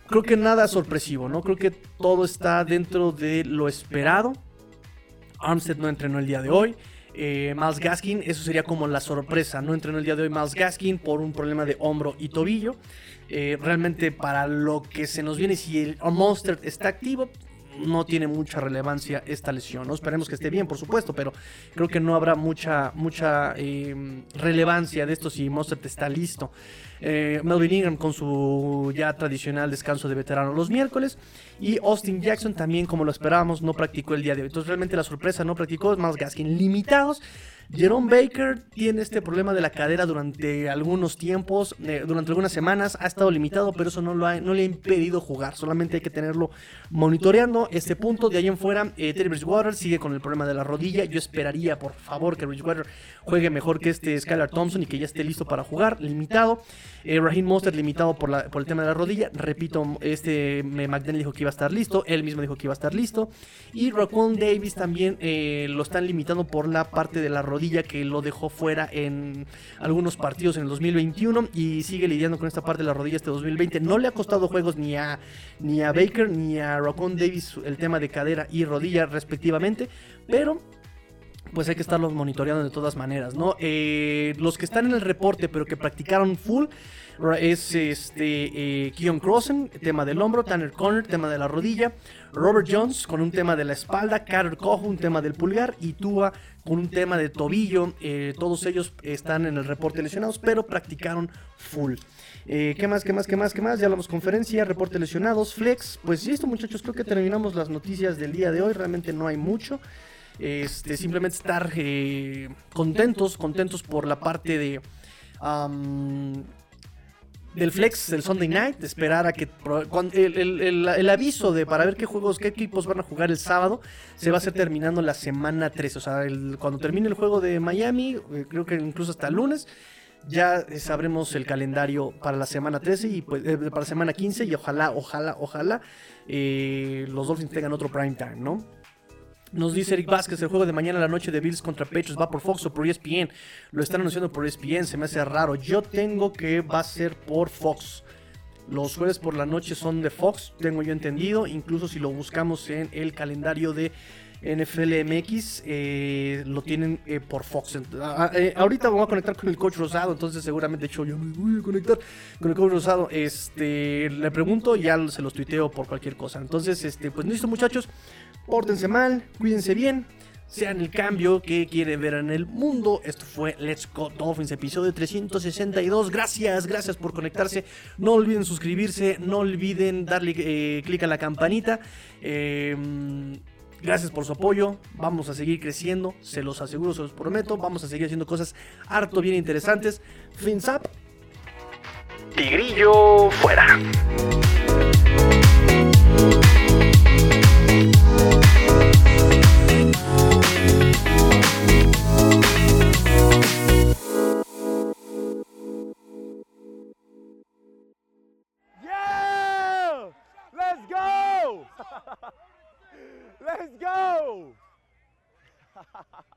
Creo que nada sorpresivo, ¿no? Creo que todo está dentro de lo esperado. Armstead no entrenó el día de hoy. Eh, Miles Gaskin, eso sería como la sorpresa. No entrenó el día de hoy Miles Gaskin por un problema de hombro y tobillo. Eh, realmente para lo que se nos viene, si el Monster está activo, no tiene mucha relevancia esta lesión. ¿no? Esperemos que esté bien, por supuesto, pero creo que no habrá mucha, mucha em, relevancia de esto si Mostert está listo. Eh, Melvin Ingram con su ya tradicional descanso de veterano los miércoles. Y Austin Jackson también, como lo esperábamos, no practicó el día de hoy. Entonces realmente la sorpresa no practicó, es más Gaskin limitados. Jerome Baker tiene este problema de la cadera durante algunos tiempos, eh, durante algunas semanas, ha estado limitado, pero eso no, le ha impedido jugar, solamente hay que tenerlo monitoreando este punto. De ahí en fuera, eh, Terry Bridgewater sigue con el problema de la rodilla, yo esperaría por favor que Bridgewater juegue mejor que este Skylar Thompson y que ya esté listo para jugar, limitado. Eh, Raheem limitado por, el tema de la rodilla, repito, este McDaniel dijo que iba a estar listo, él mismo dijo que iba a estar listo. Y Raquan Davis también lo están limitando por la parte de la rodilla que lo dejó fuera en algunos partidos en el 2021 y sigue lidiando con esta parte de la rodilla este 2020. No le ha costado juegos ni a, ni a Baker ni a Rocon Davis el tema de cadera y rodilla respectivamente, pero pues hay que estarlos monitoreando de todas maneras, ¿no? Eh, los que están en el reporte pero que practicaron full es este eh, Keon Crossen, tema del hombro, Tanner Conner, tema de la rodilla, Robert Jones con un tema de la espalda, Carter Cojo, un tema del pulgar y Tua con un tema de tobillo. Eh, todos ellos están en el reporte lesionados, pero practicaron full. ¿Qué más, qué más, qué más, qué más? Ya hablamos conferencia, reporte lesionados, flex. Pues listo, muchachos, creo que terminamos las noticias del día de hoy. Realmente no hay mucho. Este, simplemente estar eh, contentos, contentos por la parte de del flex del Sunday Night, esperar a que el, aviso de para ver qué juegos, qué equipos van a jugar el sábado, se va a hacer terminando la semana 3. O sea, cuando termine el juego de Miami, eh, creo que incluso hasta el lunes, ya sabremos el calendario para la semana 13 y pues, eh, para la semana 15 y ojalá, ojalá, ojalá eh, los Dolphins tengan otro prime time, ¿no? Nos dice Eric Vázquez, el juego de mañana a la noche de Bills contra Patriots va por Fox o por ESPN. Lo están anunciando por ESPN, se me hace raro. Yo tengo que va a ser por Fox. Los jueves por la noche son de Fox, tengo yo entendido. Incluso si lo buscamos en el calendario de NFL MX, eh, lo tienen eh, por Fox. Ah, eh, ahorita vamos a conectar con el coach Rosado, entonces seguramente yo, yo me voy a conectar con el coach Rosado. Este, le pregunto, ya se los tuiteo por cualquier cosa. Entonces, este, pues listo muchachos, pórtense mal, cuídense bien sean el cambio que quieren ver en el mundo. Esto fue Let's Go Dolphins, episodio 362. Gracias, gracias por conectarse. No olviden suscribirse, no olviden darle clic a la campanita. Eh, Gracias por su apoyo. Vamos a seguir creciendo. Se los aseguro, se los prometo. Vamos a seguir haciendo cosas harto bien interesantes. Fins up. Tigrillo fuera. Let's go!